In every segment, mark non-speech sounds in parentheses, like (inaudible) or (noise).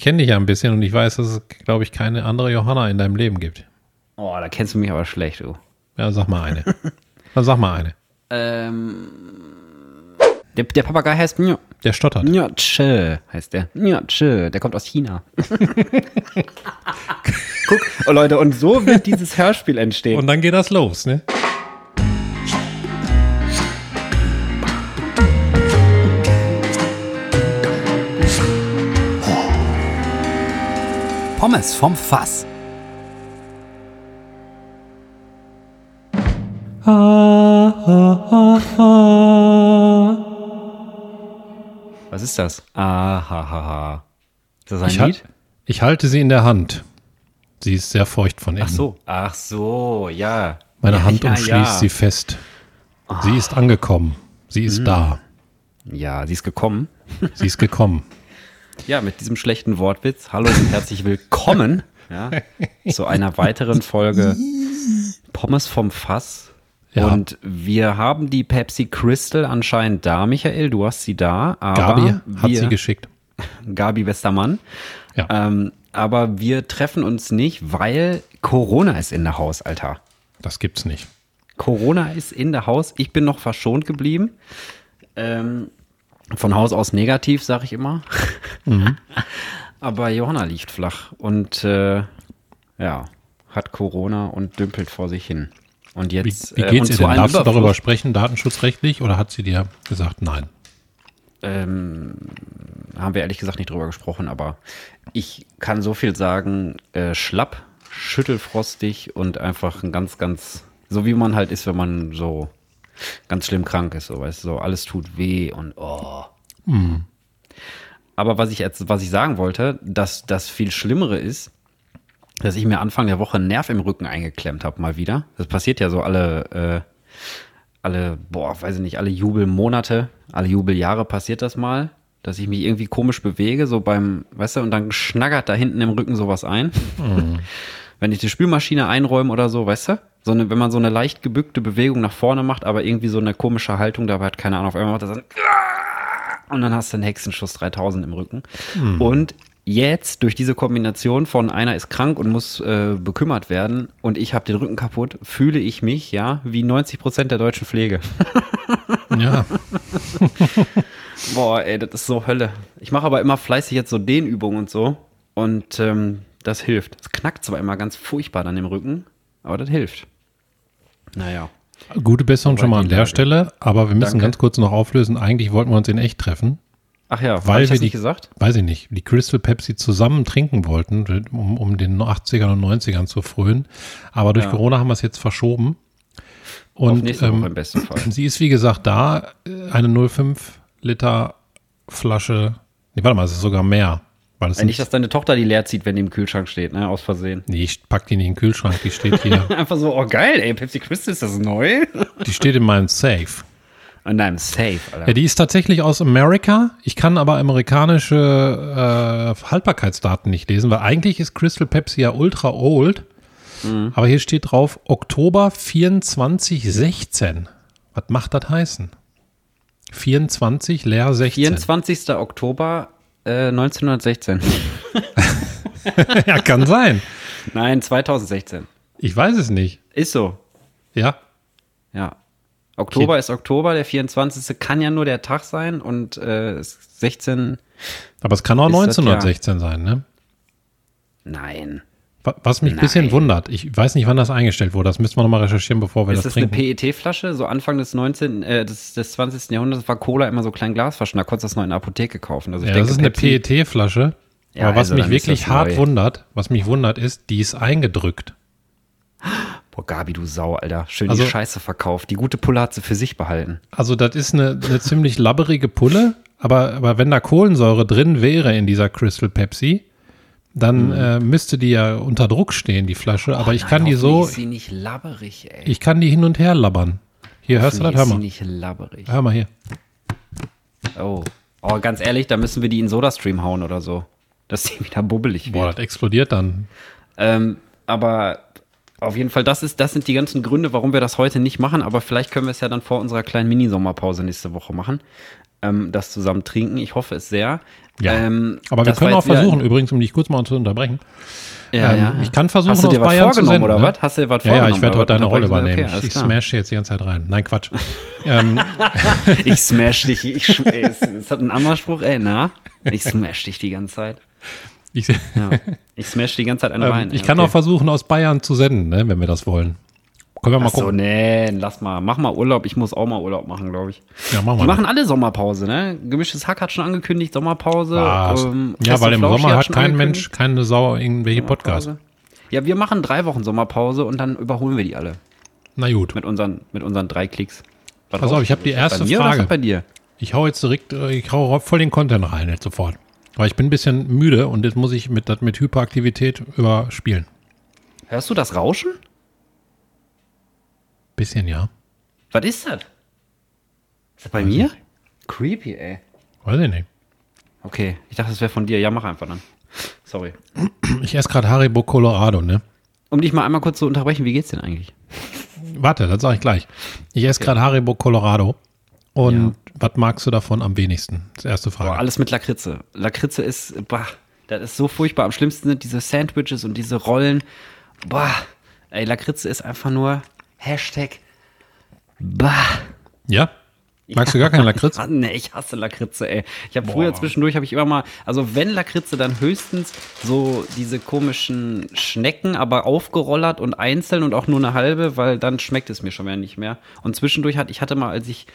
kenn dich ja ein bisschen und ich weiß, dass es, glaube ich, keine andere Johanna in deinem Leben gibt. Oh, da kennst du mich aber schlecht, du. Ja, sag mal eine. (laughs) Dann sag mal eine. Ähm, der, der Papagei heißt Nja. Der stottert. Njatsche heißt der. Njatsche, der kommt aus China. (laughs) (laughs) Guck, oh Leute, und so wird dieses Hörspiel entstehen. Und dann geht das los, ne? Pommes vom Fass. Was ist das? Ahahaha. Ist das ein Ich, Lied? halt, ich halte sie in der Hand. Sie ist sehr feucht von innen. Ach so. Ach so, ja. Meine ja, Hand ja, umschließt ja. sie fest. Sie ist angekommen. Sie Mhm. ist da. Ja, sie ist gekommen. Sie ist gekommen. (laughs) Ja, mit diesem schlechten Wortwitz. Hallo und herzlich willkommen (laughs) ja, zu einer weiteren Folge (laughs) Pommes vom Fass. Ja. Und wir haben die Pepsi Crystal anscheinend da, Michael. Du hast sie da. Aber Gabi hat wir, sie geschickt. (laughs) Gabi Westermann. Ja. Ähm, aber wir treffen uns nicht, weil Corona ist in der Haus, Alter. Das gibt's nicht. Corona ist in der Haus. Ich bin noch verschont geblieben. Ähm, von Haus aus negativ, sag ich immer. (laughs) (laughs) Aber Johanna liegt flach und äh, ja, hat Corona und dümpelt vor sich hin. Und Wie, jetzt wie äh, geht's und ihr denn? Darfst du darüber Überfluss. sprechen, datenschutzrechtlich, oder hat sie dir gesagt, nein? Ähm, haben wir ehrlich gesagt nicht drüber gesprochen, aber ich kann so viel sagen, äh, schlapp, schüttelfrostig und einfach ein ganz, ganz, so wie man halt ist, wenn man so ganz schlimm krank ist, so weißt du, so alles tut weh und oh. Aber was ich jetzt, was ich sagen wollte, dass das viel Schlimmere ist, dass ich mir Anfang der Woche einen Nerv im Rücken eingeklemmt habe, mal wieder. Das passiert ja so alle, äh, alle, boah, weiß ich nicht, alle Jubelmonate, alle Jubeljahre passiert das mal, dass ich mich irgendwie komisch bewege, so beim, weißt du, und dann schnaggert da hinten im Rücken sowas ein. (laughs) Wenn ich die Spülmaschine einräume oder so, weißt du? So eine, wenn man so eine leicht gebückte Bewegung nach vorne macht, aber irgendwie so eine komische Haltung dabei hat, keine Ahnung, auf einmal macht das dann, und dann hast du einen Hexenschuss 3000 im Rücken. Und jetzt durch diese Kombination von einer ist krank und muss äh, bekümmert werden und ich habe den Rücken kaputt, fühle ich mich ja wie 90 Prozent der deutschen Pflege. Ja, (laughs) (laughs) Boah, ey, das ist so Hölle. Ich mache aber immer fleißig jetzt so Dehnübungen und so und ähm, das hilft. Es knackt zwar immer ganz furchtbar dann im Rücken, aber das hilft. Naja. gute Besserung schon mal an der. Stelle, aber wir müssen Danke. ganz kurz noch auflösen. Eigentlich wollten wir uns in echt treffen, Ach ja, weil wir die, nicht gesagt? weiß ich nicht, die Crystal Pepsi zusammen trinken wollten, um, um den 80ern und 90ern zu frönen. Aber durch Ja. Corona haben wir es jetzt verschoben. Auf Und Woche im ähm, besten Fall. (clears throat) sie ist, wie gesagt, da, äh, eine 0,5 Liter Flasche. Nee, warte mal, es ist sogar mehr. Weil es Äh, Nicht, dass deine Tochter die leer zieht, wenn die im Kühlschrank steht, ne? Aus Versehen. nee, ich pack die nicht in den Kühlschrank, die steht hier. (laughs) Einfach so, oh geil, ey, Pepsi Crystal, ist das neu? (laughs) die steht in meinem Safe. Und nein, safe, Alter. Ja, die ist tatsächlich aus Amerika. Ich kann aber amerikanische äh, Haltbarkeitsdaten nicht lesen, weil eigentlich ist Crystal Pepsi ja ultra old. Mhm. Aber hier steht drauf Oktober 2416. Was macht das heißen? 24 leer 16. 24. Oktober äh, 1916. (laughs) ja, kann sein. Nein, 2016. Ich weiß es nicht. Ist so. Ja, Ja. Oktober Okay. ist Oktober, der 24. kann ja nur der Tag sein und äh, 16. aber es kann auch Ist das 1916 sein, ne? Nein. Wa- Was mich ein bisschen wundert, ich weiß nicht, wann das eingestellt wurde, das müssen wir nochmal recherchieren, bevor wir Ist das das eine trinken. PET-Flasche? So Anfang des 19., äh, des, des 20. Jahrhunderts war Cola immer so klein Glasflaschen, da konntest du das noch in der Apotheke kaufen. Also Ja, denke, das ist eine Pepsi- PET-Flasche. Ja, Aber was also mich ist wirklich das hart neu. wundert, was mich wundert, ist, die ist eingedrückt. Boah, Gabi, du Sau, Alter. Schön Also- die Scheiße verkauft. Die gute Pulle hat sie für sich behalten. Also das ist eine, eine ziemlich labberige Pulle, aber, aber wenn da Kohlensäure drin wäre in dieser Crystal Pepsi, dann Mhm. äh, müsste die ja unter Druck stehen, die Flasche. aber ich kann die so, Ist sie nicht labberig, ey. ich kann die hin und her labbern. Hier, hörst du das? Hör mal. nicht labberig. Hör mal hier. Oh. Oh, ganz ehrlich, da müssen wir die in Sodastream hauen oder so. Dass sie wieder bubbelig Boah, wird. das explodiert dann. Ähm, aber auf jeden Fall, das, ist, das sind die ganzen Gründe, warum wir das heute nicht machen. Aber vielleicht können wir es ja dann vor unserer kleinen Mini-Sommerpause nächste Woche machen. Ähm, das zusammen trinken. Ich hoffe es sehr. Ja. Ähm, Aber wir können auch versuchen, übrigens, um dich kurz mal zu unterbrechen. Ja, ähm, ja. Ich kann versuchen, Hast du dir aus was Bayern zu vorgenommen senden. oder ne? was? Hast du dir was Ja, ja, vorgenommen? ich werde heute deine? Rolle Okay, übernehmen. alles ich smash jetzt die ganze Zeit rein. Nein, Quatsch. (laughs) ähm, Ich smash dich. Ich, sch- ey, ist, ist das ein anderer Spruch? Ey, na? Ich smash dich die ganze Zeit. ich, Ja. Ich smash die ganze Zeit eine ähm, rein. ich ey, kann okay. auch versuchen, aus Bayern zu senden, ne, wenn wir das wollen. Können wir mal Ach so, gucken. nee, lass mal. Mach mal Urlaub. Ich muss auch mal Urlaub machen, glaube ich. Ja, machen Die wir. machen alle Sommerpause, ne? Gemischtes Hack hat schon angekündigt, Sommerpause. Ähm, ja, weil im Sommer hat kein. Mensch, keine Sau irgendwelche Podcasts. Ja, wir machen drei Wochen Sommerpause und dann überholen wir die alle. Na gut. Mit unseren, mit unseren drei Klicks. Was Pass auf, ich habe die erste bei Frage. bei dir? Ich hau jetzt direkt, äh, ich hau voll den Content rein jetzt sofort. Weil ich bin ein bisschen müde und jetzt muss ich mit, mit Hyperaktivität überspielen. Hörst du das Rauschen? Bisschen, ja. Was ist das? Ist das bei mir? Creepy, ey. Weiß ich nicht. Okay, ich dachte, das wäre von dir. Ja, mach einfach dann. Sorry. (clears throat) Ich esse gerade Haribo Colorado, ne? Um dich mal einmal kurz zu unterbrechen, wie geht's denn eigentlich? Warte, das sage ich gleich. Ich esse gerade Haribo Colorado. Und was magst du davon am wenigsten? Das ist die erste Frage. Boah, alles mit Lakritze. Lakritze ist, bah, das ist so furchtbar. Am schlimmsten sind diese Sandwiches und diese Rollen. Boah, ey, Lakritze ist einfach nur Hashtag, bah. ja? Magst du gar keinen Lakritz? Ah, (laughs) nee, ich hasse Lakritze, ey. Ich habe früher zwischendurch, habe ich immer mal, also wenn Lakritze, dann höchstens so diese komischen Schnecken, aber aufgerollert und einzeln und auch nur eine halbe, weil dann schmeckt es mir schon wieder nicht mehr. Und zwischendurch hatte ich hatte mal, als ich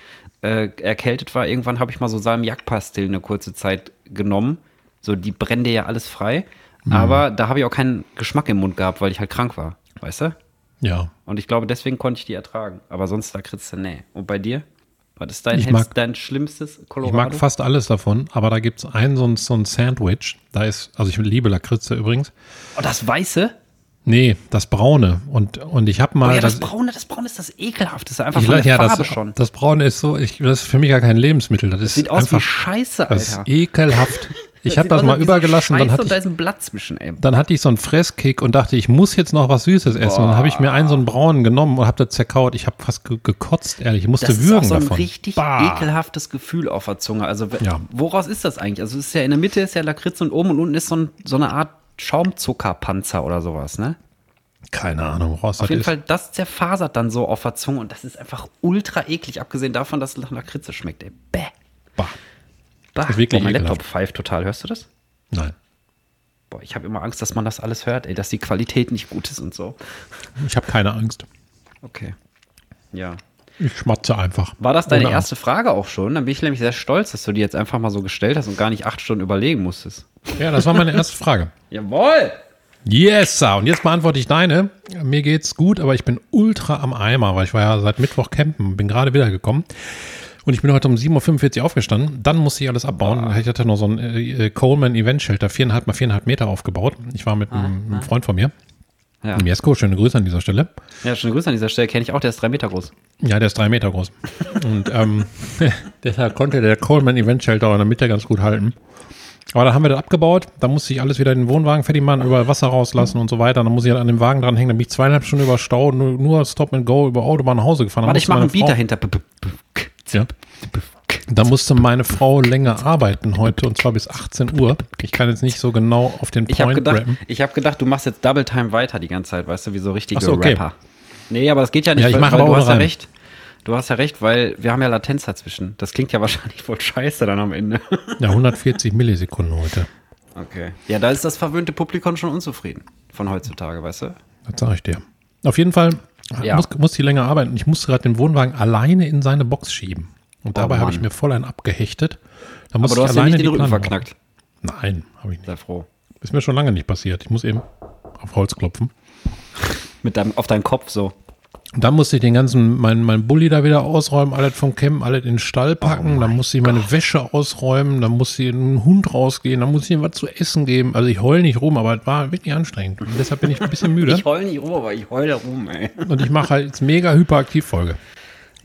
äh, erkältet war, irgendwann habe ich mal so Salmiakpastillen eine kurze Zeit genommen. So, die brennen dir ja alles frei. Aber da habe ich auch keinen Geschmack im Mund gehabt, weil ich halt krank war. Weißt du? Ja. Und ich glaube, deswegen konnte ich die ertragen. Aber sonst Lakritze, nee. Und bei dir? Was ist dein, Ich mag- dein schlimmstes Ich Colorado? mag fast alles davon, aber da gibt es ein so, ein so ein Sandwich. Da ist, also ich liebe Lakritze übrigens. Oh, das Weiße? Nee, das Braune. Und, und ich habe Oh mal. ja, das, Braune, das Braune ist das ekelhafteste. Einfach ich, von der ja, Farbe das, schon. das Braune ist so, ich, das ist für mich gar kein Lebensmittel. Das, ist Sieht aus wie einfach Scheiße, das Alter. ist ekelhaft. Ich habe das mal übergelassen, dann hatte und da ich, ist ein Blatt zwischen, ey. dann hatte ich so einen Fresskick und dachte, ich muss jetzt noch was Süßes essen. Und dann habe ich mir einen so einen braunen genommen und habe das zerkaut. Ich habe fast ge gekotzt, ehrlich. Ich musste Das ist auch würgen so ein davon. richtig Bah. ekelhaftes Gefühl auf der Zunge. Also, Ja. woraus ist das eigentlich? Also, es ist ja in der Mitte ist ja Lakritz und oben und unten ist so, ein, so eine Art Schaumzuckerpanzer oder sowas, ne? Keine Ahnung, woraus Auf das jeden ist. Fall, das zerfasert dann so auf der Zunge und das ist einfach ultra eklig, abgesehen davon, dass es nach Lakritze schmeckt, ey. Bäh. Bah. Bah. ist wirklich Boah, mein. Laptop pfeift total. Hörst du das? Nein. Boah, ich habe immer Angst, dass man das alles hört, ey, dass die Qualität nicht gut ist und so. Ich habe keine Angst. Okay. Ja. Ich schmatze einfach. War das deine Ohne erste Frage auch schon? Dann bin ich nämlich sehr stolz, dass du die jetzt einfach mal so gestellt hast und gar nicht acht Stunden überlegen musstest. Angst. Ja, das war meine erste (laughs) Frage. Jawohl! Yes, sir. und jetzt beantworte ich deine. Mir geht's gut, aber ich bin ultra am Eimer, weil ich war ja seit Mittwoch campen, bin gerade wiedergekommen. Und ich bin heute um 7.45 Uhr aufgestanden. Dann musste ich alles abbauen. Ich hatte noch so ein äh, Coleman Event Shelter, viereinhalb mal viereinhalb Meter aufgebaut. Ich war mit einem, einem Freund von mir, Ja. Jesko, schöne Grüße an dieser Stelle. ja, schöne Grüße an dieser Stelle. Kenne ich auch, der ist drei Meter groß. Ja, der ist drei Meter groß. (laughs) Und ähm, (laughs) deshalb konnte der Coleman Event Shelter in der Mitte ganz gut halten. Aber dann haben wir das abgebaut, dann musste ich alles wieder in den Wohnwagen fertig machen, überall Wasser rauslassen und so weiter. Dann muss ich an dem Wagen dranhängen, dann bin ich zweieinhalb Stunden über Stau, nur, nur Stop and Go über Autobahn nach Hause gefahren. Dann Warte, ich mache ein Beat dahinter. Ja. Da musste meine Frau länger arbeiten heute und zwar bis 18 Uhr. Ich kann jetzt nicht so genau auf den Ich habe Point gedacht, rappen. ich hab gedacht, du machst jetzt Double Time weiter die ganze Zeit, weißt du, wie so richtige so, okay. Rapper. Nee, aber das geht ja nicht, Ja, ich weil, mach weil aber du hast ja Reim. recht. Du hast ja recht, weil wir haben ja Latenz dazwischen. Das klingt ja (laughs) wahrscheinlich voll scheiße dann am Ende. (laughs) Ja, 140 Millisekunden heute. Okay. Ja, da ist das verwöhnte Publikum schon unzufrieden von heutzutage, weißt du? Das sage ich dir. Auf jeden Fall Ja. muss, muss die länger arbeiten. Ich musste gerade den Wohnwagen alleine in seine Box schieben. Und dabei habe ich Oh mir voll einen abgehechtet. Da Aber musste du ich hast ja alleine nicht den die Rücken verknackt. machen. Nein, habe ich nicht. Sei froh. Ist mir schon lange nicht passiert. Ich muss eben auf Holz klopfen. Mit deinem, auf deinen Kopf so. Dann musste ich den ganzen, mein, mein Bulli da wieder ausräumen, alles vom Camp, alles in den Stall packen. dann musste ich meine Wäsche ausräumen, dann musste ich einen Hund rausgehen, dann musste ich ihm was zu essen geben. Also ich heul nicht rum, aber es war wirklich anstrengend. Und deshalb bin ich ein bisschen müde. (laughs) Ich heul nicht rum, aber ich heule rum, ey. und ich mache halt jetzt mega hyperaktiv Folge.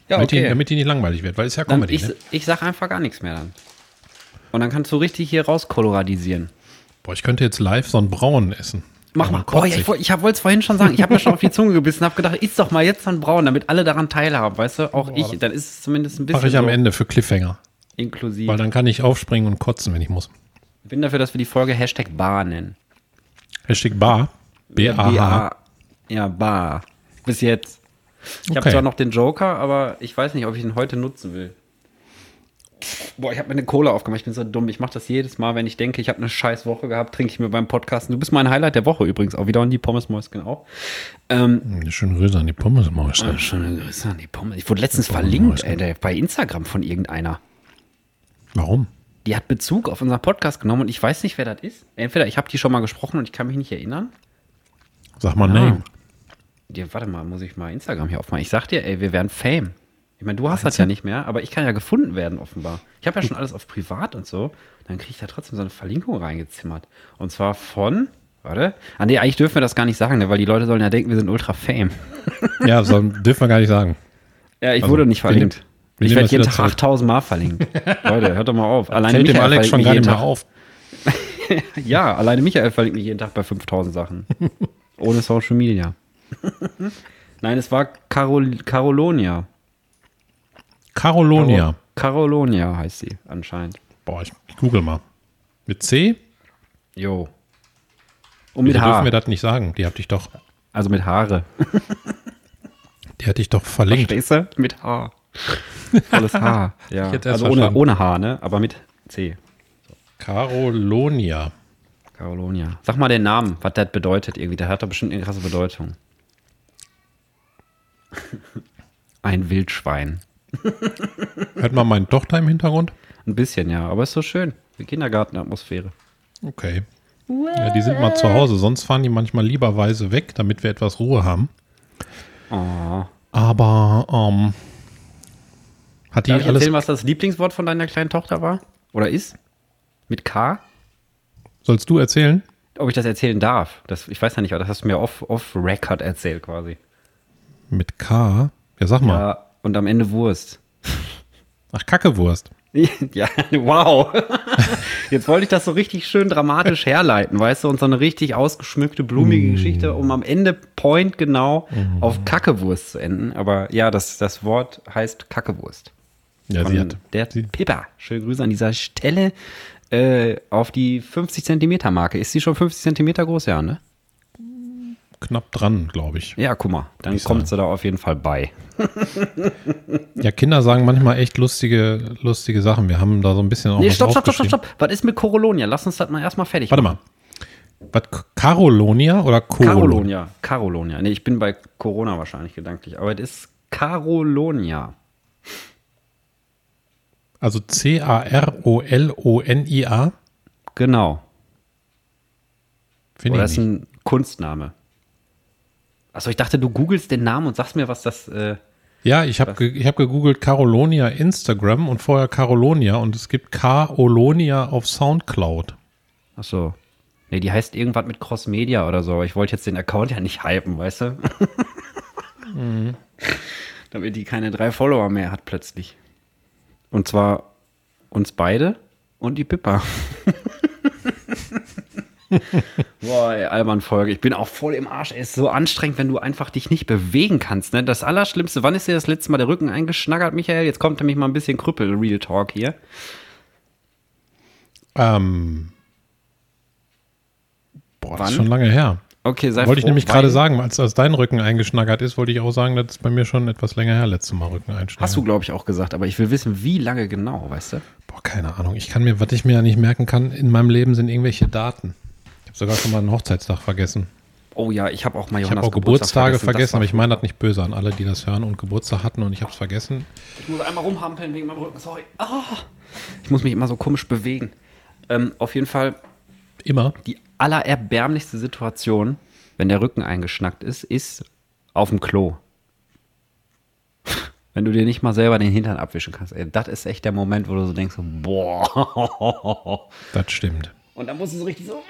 Ja, Damit, die, damit die nicht langweilig wird, weil es ist ja Dann Comedy. ich, ne? ich sag einfach gar nichts mehr dann. Und dann kannst du richtig hier rauskoloradisieren. Boah, ich könnte jetzt live so einen Braun essen. Mach mal. Oh, ja, ich, ich wollte es vorhin schon sagen. Ich habe mir schon auf die (laughs) Zunge gebissen, habe gedacht, isst doch mal jetzt einen Braun, damit alle daran teilhaben, weißt du? Auch ich, dann ist es zumindest ein bisschen. Mache ich am so. Ende für Cliffhanger. inklusive. Weil dann kann ich aufspringen und kotzen, wenn ich muss. Ich bin dafür, dass wir die Folge Hashtag Bar nennen. Hashtag Bar. B-A-H. B-A- Ja, Bar. Bis jetzt. Ich habe Okay. zwar noch den Joker, aber ich weiß nicht, ob ich ihn heute nutzen will. Boah, ich habe mir eine Cola aufgemacht. Ich bin so dumm. Ich mache das jedes Mal, wenn ich denke, ich habe eine scheiß Woche gehabt, trinke ich mir beim Podcasten. Du bist mein Highlight der Woche übrigens auch wieder und die Pommesmäuschen auch. Ähm, Schöne Grüße an die Pommesmäuse. oh, schöne Grüße an die Pommes. Ich wurde letztens verlinkt ey, bei Instagram von irgendeiner. Warum? Die hat Bezug auf unseren Podcast genommen und ich weiß nicht, wer das ist. Entweder ich habe die schon mal gesprochen und ich kann mich nicht erinnern. Sag mal Ah. Name. Die, warte mal, muss ich mal Instagram hier aufmachen. Ich sag dir, ey, wir werden Fame. Ich meine, du hast das ja nicht mehr, aber ich kann ja gefunden werden, offenbar. Ich habe ja schon alles auf privat und so. Dann kriege ich da trotzdem so eine Verlinkung reingezimmert. Und zwar von, warte. Ah, nee, eigentlich dürfen wir das gar nicht sagen, ne, weil die Leute sollen ja denken, wir sind ultra Fame. (laughs) Ja, so, dürfen wir gar nicht sagen. Ja, ich Also, wurde nicht wir nehmen- verlinkt. wir Ich werde jeden Tag zurück. 8000 Mal verlinkt. (laughs) Leute, hört doch mal auf. Alleine Fällt dem Michael Alex schon verlinkt gar mich nicht jeden mehr Tag. auf. (laughs) Ja, alleine Michael verlinkt mich jeden Tag bei 5000 Sachen. Ohne Social Media. Nein, es war Carol Carolonia. Carolonia. Carolonia heißt sie anscheinend. Boah, ich, ich google mal. Mit C? Jo. Und mit Wieso dürfen Haar. wir das nicht sagen? Die hat dich doch, Also mit Haare. die hat dich doch verlinkt. Verstehst du? Mit Haar. Volles Haar. (laughs) Ja. Ich Also ohne, ohne Haar, ne? Aber mit C. Carolonia. Carolonia. Sag mal den Namen, was das bedeutet irgendwie. Der hat doch bestimmt eine krasse Bedeutung. (laughs) Ein Wildschwein. (laughs) Hört mal meine Tochter im Hintergrund? Ein bisschen, ja. Aber ist so schön. Die Kindergartenatmosphäre. Okay. Ja, die sind mal zu Hause, sonst fahren die manchmal lieberweise weg, damit wir etwas Ruhe haben. Oh. Aber ähm, hat die Darf ich alles. erzählen, was das Lieblingswort von deiner kleinen Tochter war? Oder ist? Mit K? Sollst du erzählen? Ob ich das erzählen darf? Das, ich weiß ja nicht, aber das hast du mir off, off Record erzählt quasi. Mit K? Ja, sag mal. Ja, und am Ende Wurst. Ach, Kackewurst. (laughs) Ja, wow. (laughs) Jetzt wollte ich das so richtig schön dramatisch herleiten, weißt du, und so eine richtig ausgeschmückte, blumige Mm. Geschichte, um am Ende point genau auf Kackewurst zu enden. Aber ja, das, das Wort heißt Kackewurst. Ja, Von sie hat der sie, Pippa. Schöne Grüße an dieser Stelle äh, auf die 50 Zentimeter Marke. Ist sie schon 50 Zentimeter groß? Ja, ne? Knapp dran, glaube ich. Ja, guck mal, dann kommt sie da auf jeden Fall bei. (laughs) Ja, Kinder sagen manchmal echt lustige, lustige Sachen. Wir haben da so ein bisschen auch Nee, stopp, stopp, stopp, stopp, stopp. Was ist mit Corolonia? Lass uns das mal erstmal fertig Warte mal. Was, Carolonia oder Corolonia? Carolonia. Carolonia. Nee, ich bin bei Corona wahrscheinlich gedanklich, aber es ist Carolonia. Also C-A-R-O-L-O-N-I-A? Genau. Finde ich ist nicht. ein Kunstname. Achso, ich dachte, du googelst den Namen und sagst mir, was das. Äh, Ja, ich habe ge ich hab gegoogelt Carolonia Instagram und vorher Carolonia und es gibt Carolonia auf Soundcloud. achso. Nee, die heißt irgendwas mit Cross Media oder so, aber ich wollte jetzt den Account ja nicht hypen, weißt du? (laughs) Mhm. Damit die keine drei Follower mehr hat plötzlich. Und zwar uns beide und die Pippa. (laughs) (laughs) Boah, ey, albern Folge. Ich bin auch voll im Arsch. Es ist so anstrengend, wenn du einfach dich nicht bewegen kannst. Ne? Das Allerschlimmste, wann ist dir das letzte Mal der Rücken eingeschnackert, Michael? Jetzt kommt nämlich mal ein bisschen Krüppel, Real Talk hier. Ähm, boah, das Wann? ist schon lange her. Okay, sei Wollte ich froh, nämlich weil- gerade sagen, als, als dein Rücken eingeschnackert ist, wollte ich auch sagen, das ist bei mir schon etwas länger her, letztes Mal Rücken einschnackern. Hast du, glaube ich, auch gesagt, aber ich will wissen, wie lange genau, weißt du? Boah, keine Ahnung. Ich kann mir, was ich mir ja nicht merken kann, in meinem Leben sind irgendwelche Daten. Ich habe sogar schon mal einen Hochzeitstag vergessen. Oh ja, ich habe auch mal Ich Johannas habe auch Geburtstag Geburtstage vergessen, war aber ich meine das nicht böse an alle, die das hören und Geburtstag hatten und ich habe es vergessen. Ich muss einmal rumhampeln wegen meinem Rücken, sorry. Ah. Ich muss mich immer so komisch bewegen. Ähm, auf jeden Fall Immer. die allererbärmlichste Situation, wenn der Rücken eingeschnackt ist, ist auf dem Klo. (laughs) Wenn du dir nicht mal selber den Hintern abwischen kannst. Ey, das ist echt der Moment, wo du so denkst, so, boah. Das stimmt. Und dann musst du so richtig so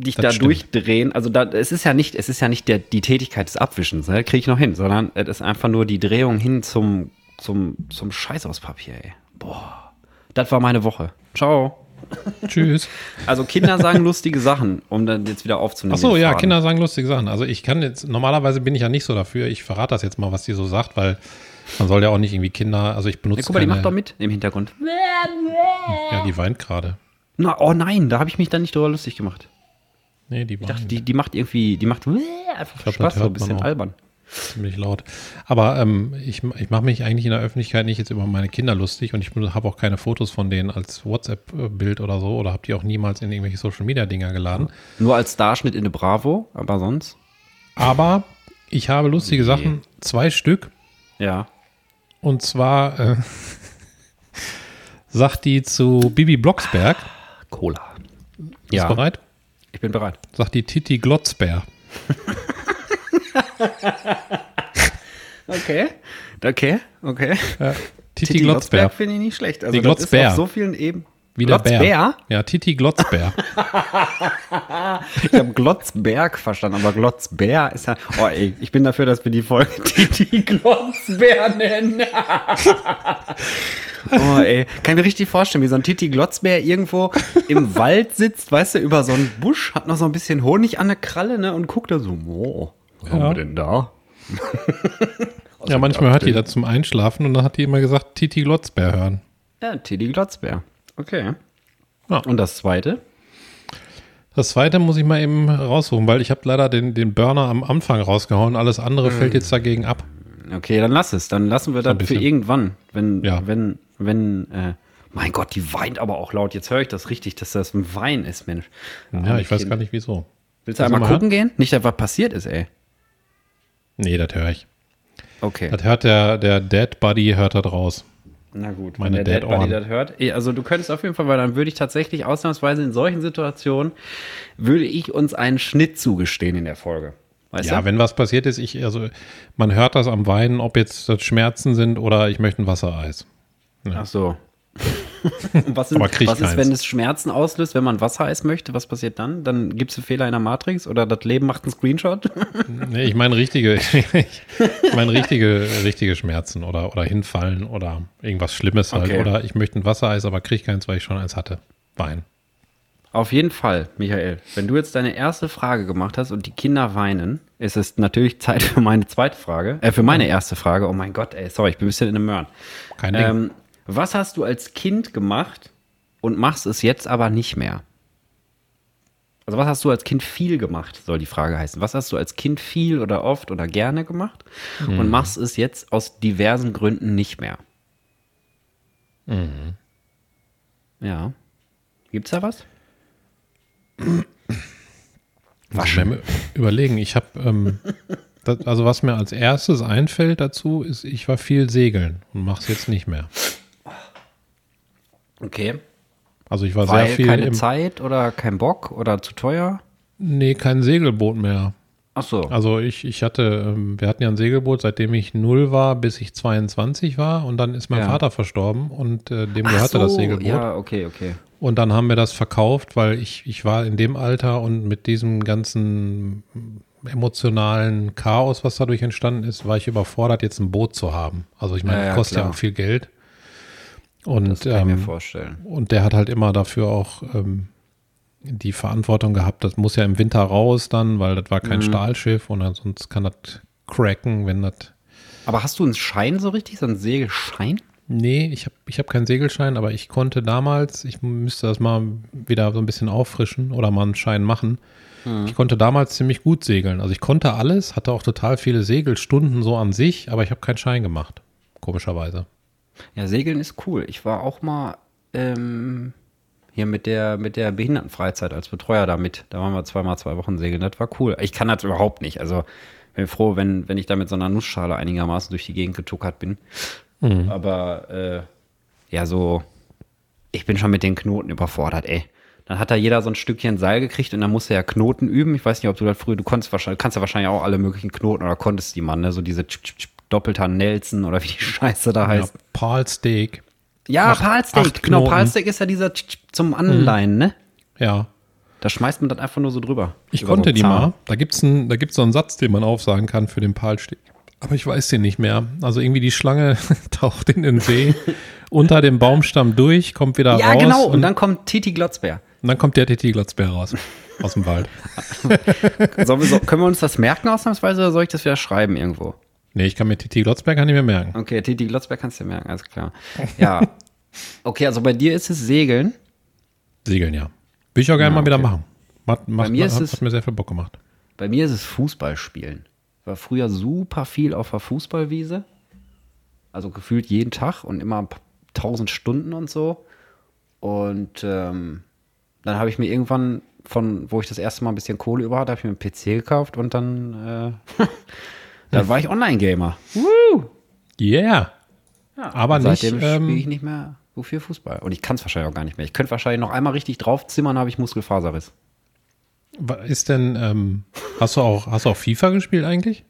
dich Das da stimmt. durchdrehen. Also da, es ist ja nicht, es ist ja nicht der, die Tätigkeit des Abwischens, ne? kriege ich noch hin, sondern es ist einfach nur die Drehung hin zum, zum, zum Scheiß aus Papier, ey. Boah. Das war meine Woche. Ciao. (laughs) Tschüss. Also Kinder sagen lustige Sachen, um dann jetzt wieder aufzunehmen. Ach so, ja. Kinder sagen lustige Sachen. Also ich kann jetzt, normalerweise bin ich ja nicht so dafür. Ich verrate das jetzt mal, was die so sagt, weil Man soll ja auch nicht irgendwie Kinder, also ich benutze Ja, guck mal, die keine, macht doch mit im Hintergrund. Ja, die weint gerade. Na, oh nein, da habe ich mich dann nicht drüber lustig gemacht. Nee, die Ich dachte, die, die macht irgendwie, die macht einfach glaub, Spaß, so ein bisschen albern. ziemlich laut. Aber ähm, ich, ich mache mich eigentlich in der Öffentlichkeit nicht jetzt über meine Kinder lustig und ich habe auch keine Fotos von denen als WhatsApp-Bild oder so oder habe die auch niemals in irgendwelche Social-Media-Dinger geladen. Nur als Starschnitt in eine Bravo, aber sonst? Aber ich habe lustige Sachen, zwei Stück. Ja. Und zwar äh, (laughs) sagt die zu Bibi Blocksberg, Cola. ist Ja, bereit? Ich bin bereit. Sagt die Titi Glotzbär. Okay. Okay, okay. Ja, Titi, Glotzbär. finde ich nicht schlecht. Also Die das Glotzbär. ist auf so vielen Ebenen. Wie der Bär. Glotzbär? Ja, Titi Glotzbär. (laughs) Ich habe Glotzberg verstanden, aber Glotzbär ist ja. Oh ey, ich bin dafür, dass wir die Folge (laughs) Titi Glotzbär nennen. (laughs) oh ey, kann ich mir richtig vorstellen, wie so ein Titi Glotzbär irgendwo im Wald sitzt, weißt du, über so einen Busch, hat noch so ein bisschen Honig an der Kralle, ne, und guckt da so, oh, was haben Ja. wir denn da? ja, manchmal hört die das zum Einschlafen und dann hat die immer gesagt, Titi Glotzbär hören. Ja, Titi Glotzbär. Okay. Ja. Und das zweite? Das zweite muss ich mal eben raussuchen, weil ich habe leider den, den Burner am Anfang rausgehauen. Alles andere fällt jetzt dagegen ab. Okay, dann lass es. Dann lassen wir das für irgendwann. Wenn, Ja. wenn, wenn, äh, mein Gott, die weint aber auch laut. Jetzt höre ich das richtig, dass das ein Wein ist, Mensch. Ja, ich weiß gar nicht wieso. Willst du einmal mal gucken gehen? Nicht, dass was passiert ist, ey. Nee, das höre ich. Okay. Das hört der, der Dead Buddy hört das raus. Na gut, meine wenn der Dead Dead Buddy das hört. Eh, Also du könntest auf jeden Fall, weil dann würde ich tatsächlich ausnahmsweise in solchen Situationen, würde ich uns einen Schnitt zugestehen in der Folge. Weißt Ja, du? wenn was passiert ist, ich, also man hört das am Weinen, ob jetzt das Schmerzen sind oder ich möchte ein Wassereis. Ach so. (laughs) Was, sind, was ist, wenn es Schmerzen auslöst, wenn man Wassereis möchte? Was passiert dann? Dann gibt es einen Fehler in der Matrix oder das Leben macht einen Screenshot? (laughs) Nee, ich meine richtige, (laughs) ich meine richtige, richtige Schmerzen oder, oder hinfallen oder irgendwas Schlimmes halt. Okay. Oder ich möchte ein Wassereis, aber kriege keins, weil ich schon eins hatte. Wein. Auf jeden Fall, Michael, wenn du jetzt deine erste Frage gemacht hast und die Kinder weinen, ist es natürlich Zeit für meine zweite Frage, äh, für meine erste Frage. Oh mein Gott, ey, sorry, ich bin ein bisschen in einem Möhren. Kein Ding. Ähm, was hast du als Kind gemacht und machst es jetzt aber nicht mehr? Also was hast du als Kind viel gemacht, soll die Frage heißen. Was hast du als Kind viel oder oft oder gerne gemacht und machst es jetzt aus diversen Gründen nicht mehr? Ja. Gibt's da was? Waschen. Überlegen, ich habe, ähm, (laughs) also was mir als erstes einfällt dazu, ist, ich war viel segeln und mache es jetzt nicht mehr. Okay. Also ich war Weil sehr viel keine im, Zeit oder kein Bock oder zu teuer? nee, kein Segelboot mehr. Ach so. Also ich, ich hatte, ähm, wir hatten ja ein Segelboot, seitdem ich null war, bis ich 22 war und dann ist mein Ja. Vater verstorben und äh, dem Ach gehörte so, das Segelboot. Ja, okay, okay. Und dann haben wir das verkauft, weil ich, ich war in dem Alter und mit diesem ganzen emotionalen Chaos, was dadurch entstanden ist, war ich überfordert, jetzt ein Boot zu haben. Also ich meine, Ja, ja, das kostet ja klar. auch viel Geld. Und, Das kann ich mir ähm, vorstellen. und der hat halt immer dafür auch ähm, die Verantwortung gehabt, das muss ja im Winter raus dann, weil das war kein Mhm. Stahlschiff und sonst kann das cracken, wenn das Aber hast du einen Schein so richtig, so einen Segelschein? Nee, ich habe ich hab keinen Segelschein, aber ich konnte damals, ich müsste das mal wieder so ein bisschen auffrischen oder mal einen Schein machen. Ich konnte damals ziemlich gut segeln. Also ich konnte alles, hatte auch total viele Segelstunden so an sich, aber ich habe keinen Schein gemacht. Komischerweise. Ja, Segeln ist cool. Ich war auch mal ähm, hier mit der, mit der Behindertenfreizeit als Betreuer da mit. Da waren wir zweimal zwei Wochen segeln. Das war cool. Ich kann das überhaupt nicht. Also bin froh, wenn, wenn ich da mit so einer Nussschale einigermaßen durch die Gegend getuckert bin. Aber äh, ja, so, ich bin schon mit den Knoten überfordert, ey. Dann hat da jeder so ein Stückchen Seil gekriegt und dann musste er Knoten üben. Ich weiß nicht, ob du das früher, du konntest wahrscheinlich, kannst ja wahrscheinlich auch alle möglichen Knoten oder konntest die man, ne? So diese Tsch, Tsch, Tsch, Doppelter Nelson oder wie die (laughs) Scheiße da Ja, heißt. Paul Steak. Ja, Acht- Palsteak. acht Genau. Palsteak ist ja dieser zum Anleihen, ne? Ja. Da schmeißt man das einfach nur so drüber. Ich so konnte einen die mal. Da gibt's ein, da gibt's so einen Satz, den man aufsagen kann für den Palsteak. Aber ich weiß den nicht mehr. Also irgendwie die Schlange (laughs) taucht in den See, unter dem Baumstamm durch, kommt wieder Ja, raus. genau. Und dann kommt Titi Glotzbär. und dann kommt der Titi Glotzbär raus. Aus dem Wald. (laughs) So, können wir uns das merken ausnahmsweise oder soll ich das wieder schreiben irgendwo? Nee, ich kann mir Titi Glotzberg ich mir merken. Okay, Titi Glotzberg kannst du dir merken, alles klar. Ja. (laughs) Okay, also bei dir ist es Segeln. Segeln, ja. Will ich auch gerne Ja, mal wieder okay. machen. Macht, macht, mir ist hat, es- hat mir sehr viel Bock gemacht. Bei mir ist es Fußball spielen. Ich war früher super viel auf der Fußballwiese. Also gefühlt jeden Tag und immer tausend Stunden und so. Und ähm, dann habe ich mir irgendwann von, wo ich das erste Mal ein bisschen Kohle über hatte, habe ich mir einen PC gekauft und dann, äh, (laughs) dann war ich Online-Gamer. Yeah. Aber Und nicht, Seitdem ähm, spiele ich nicht mehr so viel Fußball. Und ich kann es wahrscheinlich auch gar nicht mehr. Ich könnte wahrscheinlich noch einmal richtig draufzimmern, habe ich Muskelfaserriss. ist denn, ähm, hast du auch, hast du auch FIFA gespielt eigentlich?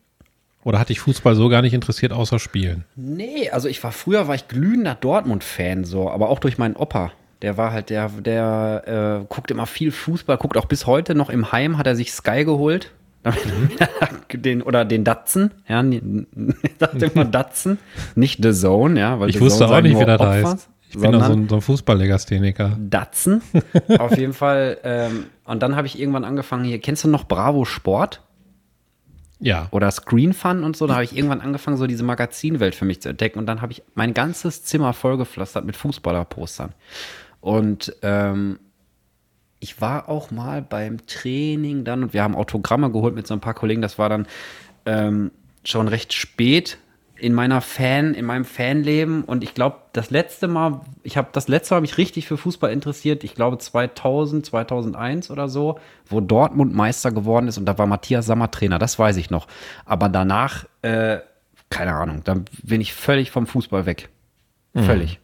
Oder hat dich Fußball so gar nicht interessiert, außer Spielen? Nee, also ich war früher, war ich glühender Dortmund-Fan, so, aber auch durch meinen Opa. Der war halt, der, der äh, guckt immer viel Fußball, guckt auch bis heute noch im Heim, hat er sich Sky geholt. (laughs) den, oder den Datsen, ja, ich dachte immer Datsen, nicht The Zone, ja, weil Ich The wusste Zone auch nicht, wie das Opfer, heißt. Ich bin doch so ein, so ein Fußballlegastheniker. Datsen. (laughs) Auf jeden Fall. Ähm, und dann habe ich irgendwann angefangen hier. Kennst du noch Bravo Sport Ja. oder Screen Fun und so? Da habe ich irgendwann angefangen, so diese Magazinwelt für mich zu entdecken. Und dann habe ich mein ganzes Zimmer vollgepflastert mit Fußballerpostern. Und ähm, ich war auch mal beim Training dann und wir haben Autogramme geholt mit so ein paar Kollegen. Das war dann ähm, schon recht spät in meiner Fan, in meinem Fanleben. Und ich glaube, das letzte Mal, ich habe das letzte Mal habe ich richtig für Fußball interessiert. Ich glaube 2000, 2001 oder so, wo Dortmund Meister geworden ist und da war Matthias Sammer Trainer. Das weiß ich noch. Aber danach, äh, keine Ahnung, dann bin ich völlig vom Fußball weg. Völlig.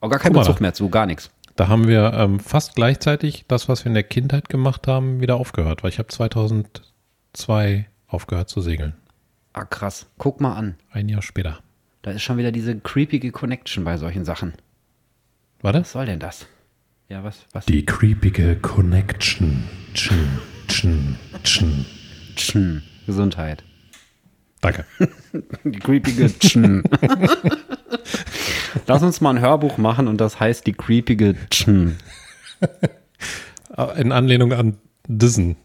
Auch gar kein Guck mal Bezug mehr zu, gar nichts. Da haben wir ähm, fast gleichzeitig das, was wir in der Kindheit gemacht haben, wieder aufgehört, weil ich habe 2002 aufgehört zu segeln. Ah, krass. Guck mal an. Ein Jahr später. Da ist schon wieder diese creepige Connection bei solchen Sachen. Warte. Was soll denn das? Ja, was? was? Die creepige Connection. Tschen, tschen, tschen. Tschen. Gesundheit. Danke. (laughs) Die creepige Tschen. (laughs) Lass uns mal ein Hörbuch machen und das heißt die creepige Tschen. In Anlehnung an Dissen.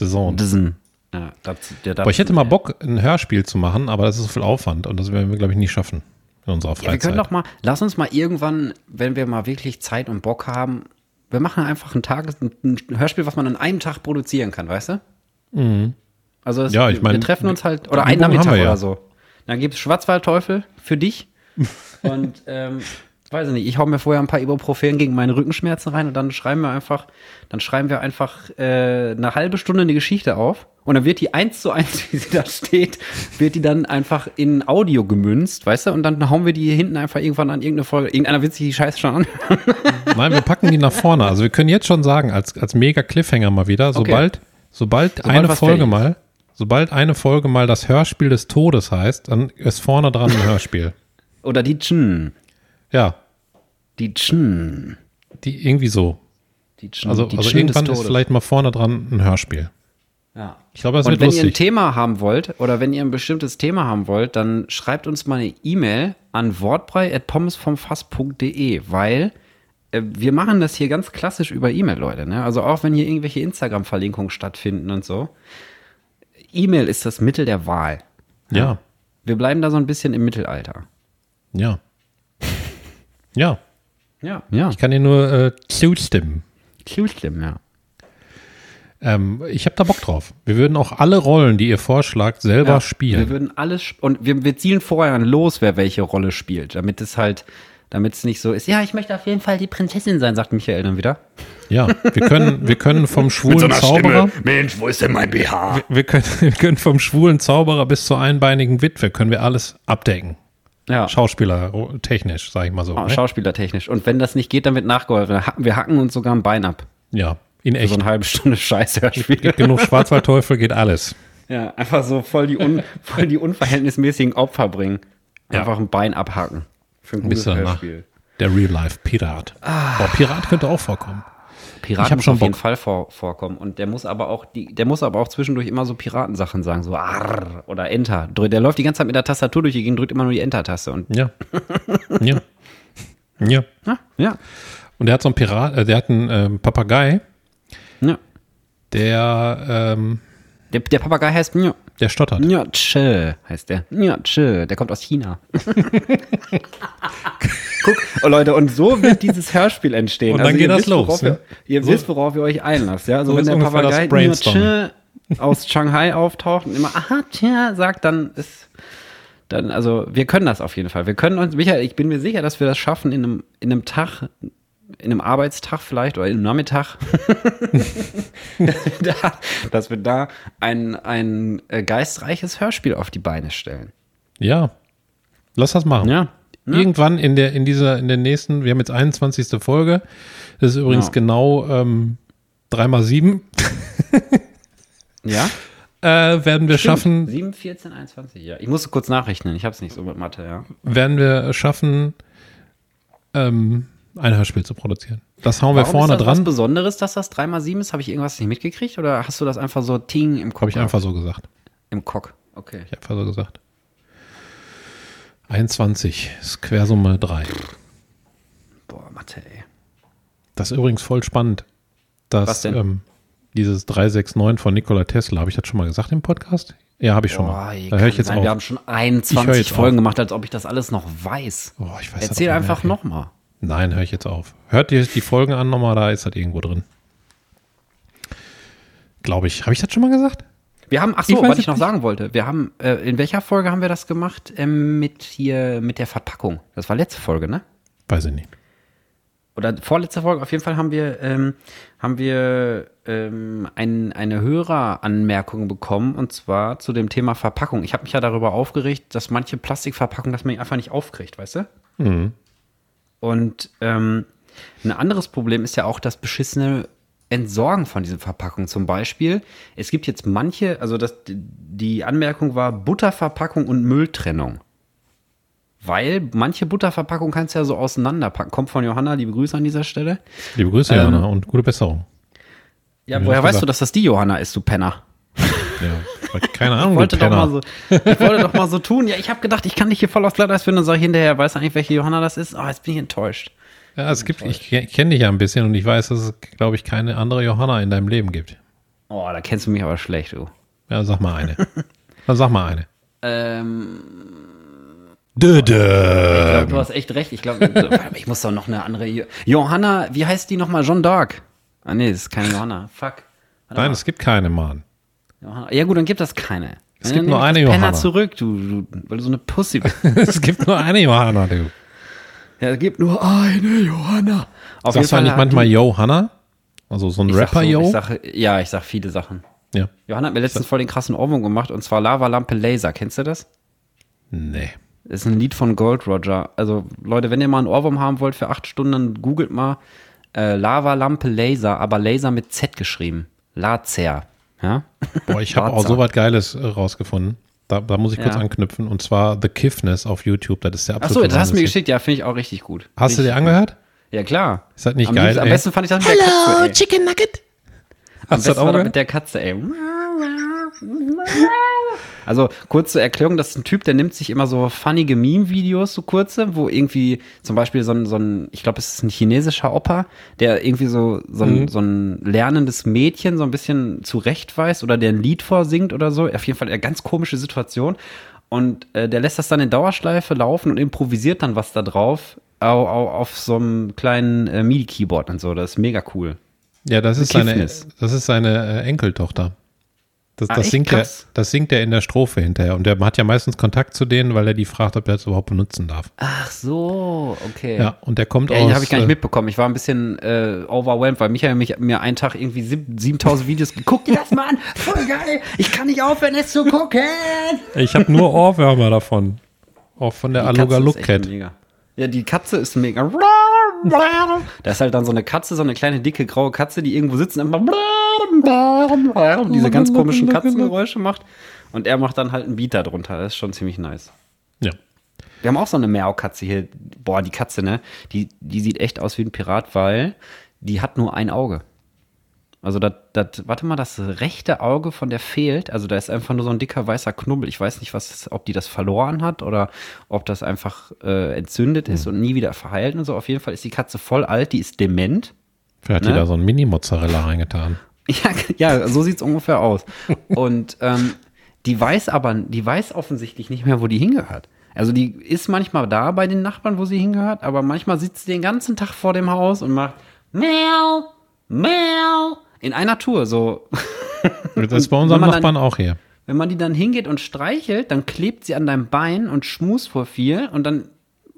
Dison. Dissen. Ja, das, der, das, Aber ich hätte mal Bock, ein Hörspiel zu machen, aber das ist so viel Aufwand und das werden wir, glaube ich, nicht schaffen in unserer Ja, wir Freizeit. können doch mal, lass uns mal irgendwann, wenn wir mal wirklich Zeit und Bock haben, wir machen einfach ein Tages, ein Hörspiel, was man an einem Tag produzieren kann, weißt du? Also es, Mhm. Ja, ich mein, wir treffen uns halt, oder einen Nachmittag ja. oder so. Dann gibt es Schwarzwaldteufel für dich (laughs) und ähm, weiß ich nicht, ich hau mir vorher ein paar Ibuprofen gegen meine Rückenschmerzen rein und dann schreiben wir einfach, dann schreiben wir einfach äh, eine halbe Stunde eine Geschichte auf und dann wird die eins zu eins, (laughs) wie sie da steht, wird die dann einfach in Audio gemünzt, weißt du, und dann hauen wir die hier hinten einfach irgendwann an irgendeine Folge. Irgendeiner wird sich die Scheiße schon an. Nein, wir packen die nach vorne. Also wir können jetzt schon sagen, als, als mega Cliffhanger mal wieder, sobald, sobald, eine was Folge mal, sobald eine Folge mal das Hörspiel des Todes heißt, dann ist vorne dran ein Hörspiel. Oder die Tschen. Ja, Die Tschen. die irgendwie so. Die Tschen. Also, die also des irgendwann ist vielleicht mal vorne dran ein Hörspiel. Ja. Ich glaube, das Und wird wenn ihr ein lustig. Thema haben wollt oder wenn ihr ein bestimmtes Thema haben wollt, dann schreibt uns mal eine E-Mail an wortbrei.pommesvomfass.de, weil äh, wir machen das hier ganz klassisch über E-Mail, Leute. Ne? Also auch wenn hier irgendwelche Instagram-Verlinkungen stattfinden und so. E-Mail ist das Mittel der Wahl. Ja, Wir bleiben da so ein bisschen im Mittelalter. Ja. Ja, Ja. Ja. ich kann dir nur äh, zustimmen. Zustimmen, ja. Ähm, ich habe da Bock drauf. Wir würden auch alle Rollen, die ihr vorschlagt, selber Ja, spielen. Wir würden alles sp- und wir, wir zielen vorher los, wer welche Rolle spielt, damit es halt, damit es nicht so ist. Ja, ich möchte auf jeden Fall die Prinzessin sein, sagt Michael dann wieder. Ja, wir können, wir können vom (laughs) schwulen Zauberer, Mensch, wo ist denn mein BH? wir können, (laughs) wir können vom schwulen Zauberer bis zur einbeinigen Witwe, können wir alles abdecken. Ja, Schauspieler technisch, sage ich mal so. Schau Ne? schauspielertechnisch. Und wenn das nicht geht, dann wird nachgeholfen. Wir hacken uns sogar ein Bein ab. Ja, in echt. so eine halbe Stunde (laughs) Scheißhörspiel. Genug Schwarzwaldteufel geht alles. Ja, einfach so voll die, un, (laughs) voll die unverhältnismäßigen Opfer bringen. Einfach ein Bein abhacken. Für ein gutes Hörspiel. der Real-Life-Pirat. Boah, Pirat könnte auch vorkommen. Pirat Ich hab muss schon auf jeden Bock. Fall vor, vorkommen. Und der muss aber auch die, der muss aber auch zwischendurch immer so Piratensachen sagen, so Arr oder Enter. Der läuft die ganze Zeit mit der Tastatur durch die Gegend, drückt immer nur die Enter-Taste. Und Ja. ja. Ja. ja, ja, Und der hat so einen Pirat, äh, der hat einen ähm, Papagei, ja. der, ähm, Der, der Papagei heißt Mio. Der stottert. Ja, tschö, heißt der. Ja, tschö, der kommt aus China. (laughs) Guck, oh Leute, und so wird dieses Hörspiel entstehen. Also Und dann geht ihr das wisst, los, ne? ihr, ihr So- wisst, worauf ihr euch einlasst. Ja? Also so wenn der Papagei tschö aus Shanghai auftaucht und immer aha, tja, sagt, dann ist dann, also wir können das auf jeden Fall. Wir können uns, Michael, ich bin mir sicher, dass wir das schaffen in einem, in einem Tag, in einem Arbeitstag vielleicht oder einem Nachmittag, dass (laughs) wir da, dass wir da ein, ein äh, geistreiches Hörspiel auf die Beine stellen. Ja. Lass das machen. Ja. Irgendwann in der, in dieser, in der nächsten, wir haben jetzt 21. Folge. Das ist übrigens Ja. genau ähm, 3 mal 7. Ja? (laughs) Äh, werden wir schaffen, 7, 14, 21, ja. Ich musste kurz nachrechnen, ich habe es nicht so mit Mathe, ja. werden wir schaffen, ähm, ein Hörspiel zu produzieren. Das hauen wir Warum vorne ist das was dran. Besonderes, dass das 3 mal 7 ist? Habe ich irgendwas nicht mitgekriegt oder hast du das einfach so ting im Kopf? Habe ich einfach so gesagt. Im Cock. Okay. Ich habe einfach so gesagt. 21 ist Quersumme 3. Boah, Mathe, ey. Das ist übrigens voll spannend. Dass, Was denn? Ähm, dieses 369 von Nikola Tesla, habe ich das schon mal gesagt im Podcast? Ja, habe ich schon Boah, mal. Da höre ich jetzt sein, auf. Wir haben schon Ich höre 21 jetzt Folgen auf. gemacht, als ob ich das alles noch weiß. Oh, ich weiß Erzähl einfach nochmal. Nein, höre ich jetzt auf. Hört ihr die Folgen an nochmal, da ist das irgendwo drin. Glaube ich. Habe ich das schon mal gesagt? Wir haben, ach so, was ich noch nicht. sagen wollte. Wir haben, äh, in welcher Folge haben wir das gemacht? Ähm, mit hier, mit der Verpackung. Das war letzte Folge, ne? Weiß ich nicht. oder vorletzte Folge, auf jeden Fall haben wir, ähm, haben wir ähm, ein, eine Höreranmerkung bekommen und zwar zu dem Thema Verpackung. Ich habe mich ja darüber aufgeregt, dass manche Plastikverpackungen, dass man die einfach nicht aufkriegt, weißt du? Mhm. Und ähm, ein anderes Problem ist ja auch das beschissene Entsorgen von diesen Verpackungen. Zum Beispiel, es gibt jetzt manche, also das, die Anmerkung war Butterverpackung und Mülltrennung. Weil manche Butterverpackungen kannst du ja so auseinanderpacken. Kommt von Johanna, liebe Grüße an dieser Stelle. Liebe Grüße, Ähm, Jana, und gute Besserung. Ja, Wie woher weißt gesagt. du, dass das die Johanna ist, du Penner? Ja, (laughs) keine Ahnung, Ich wollte, doch mal so, ich wollte doch mal so tun. Ja, ich habe gedacht, ich kann dich hier voll aufs Glatteis finden und sage hinterher, weißt du eigentlich, welche Johanna das ist? Oh, jetzt bin ich enttäuscht. Ja, es gibt, ich kenne dich ja ein bisschen und ich weiß, dass es, glaube ich, keine andere Johanna in deinem Leben gibt. Oh, da kennst du mich aber schlecht, du. Ja, sag mal eine. (laughs) Dann sag mal eine. Ähm, Dö, ich dö. glaub, du hast echt recht. Ich glaube, (laughs) ich muss doch noch eine andere. Jo Johanna, wie heißt die nochmal? Jeanne d'Arc. Ah, nee, das ist keine Johanna. Fuck. Warte Nein, mal. es gibt keine, Mann. Johanna. Ja, gut, dann gibt das keine. Es Dann gibt nur eine das Penner Johanna. zurück, du, du, weil du so eine Pussy bist. (laughs) es gibt nur eine Johanna, du. ja, es gibt nur eine Johanna. Auf Sagst du eigentlich manchmal die- Yo Hanna? Also so ein Ich Rapper so, Yo? Ich sag, ja, ich sag viele Sachen. ja. Johanna hat mir letztens voll den krassen Ohrwurm gemacht und zwar Lava Lampe Laser. Kennst du das? Nee. Das ist ein Lied von Gold Roger. Also, Leute, wenn ihr mal einen Ohrwurm haben wollt für acht Stunden, dann googelt mal äh, Lava Lampe Laser, aber Laser mit Z geschrieben. Lazer. Ja? Boah, ich habe auch so was Geiles äh, rausgefunden. Da, da muss ich kurz Ja. anknüpfen. Und zwar The Kiffness auf YouTube. Das ist der Achso, absolute das hast du mir geschickt. Ja, finde ich auch richtig gut. Hast du richtig dir angehört? Ja, klar. Ist das nicht am geil, liebsten- Am besten fand ich das mit der Katze, ey. Chicken Nugget. Am Hast du das besten auch war das mit der Katze, ey. (laughs) Also, kurz zur Erklärung, das ist ein Typ, der nimmt sich immer so funnige Meme-Videos, so kurze, wo irgendwie zum Beispiel so ein, so ein ich glaube, es ist ein chinesischer Opa, der irgendwie so, so, Mhm. ein, so ein lernendes Mädchen so ein bisschen zurechtweist oder der ein Lied vorsingt oder so. Auf jeden Fall eine ganz komische Situation. Und äh, der lässt das dann in Dauerschleife laufen und improvisiert dann was da drauf au, au, auf so einem kleinen äh, MIDI-Keyboard und so. Das ist mega cool. Ja, das ist The seine, das ist seine äh, Enkeltochter. Das, Ah, das, singt er, das singt er in der Strophe hinterher. Und der hat ja meistens Kontakt zu denen, weil er die fragt, ob er das überhaupt benutzen darf. Ach so, okay. Ja, und der kommt Ja, aus. die habe ich gar nicht äh, mitbekommen. Ich war ein bisschen äh, overwhelmed, weil Michael mich, mir einen Tag irgendwie sieb- 7000 Videos geguckt. Guck dir das mal an, voll geil. Ich kann nicht aufhören, es zu gucken. Ich habe nur Ohrwürmer davon. Auch von der Aluga Look Cat. Ja, die Katze ist mega. Da ist halt dann so eine Katze, so eine kleine dicke graue Katze, die irgendwo sitzt und immer diese ganz komischen Katzengeräusche macht. Und er macht dann halt einen Beat darunter. Das ist schon ziemlich nice. Ja. Wir haben auch so eine Meow-Katze hier. Boah, die Katze, ne? Die, die sieht echt aus wie ein Pirat, weil die hat nur ein Auge. Also das, das, warte mal, das rechte Auge von der fehlt. Also da ist einfach nur so ein dicker weißer Knubbel. Ich weiß nicht, was, ob die das verloren hat oder ob das einfach äh, entzündet ist und nie wieder verheilt und so. Auf jeden Fall ist die Katze voll alt, die ist dement. Vielleicht hat Ne? die da so ein Mini-Mozzarella reingetan. (laughs) Ja, ja, so sieht's ungefähr aus. Und ähm, Die weiß aber, die weiß offensichtlich nicht mehr, wo die hingehört. Also die ist manchmal da bei den Nachbarn, wo sie hingehört, aber manchmal sitzt sie den ganzen Tag vor dem Haus und macht Miau, Miau. In einer Tour, so. (laughs) Das ist bei unserem man dann- Nachbarn auch hier. Wenn man die dann hingeht und streichelt, dann klebt sie an deinem Bein und schmust vor viel und dann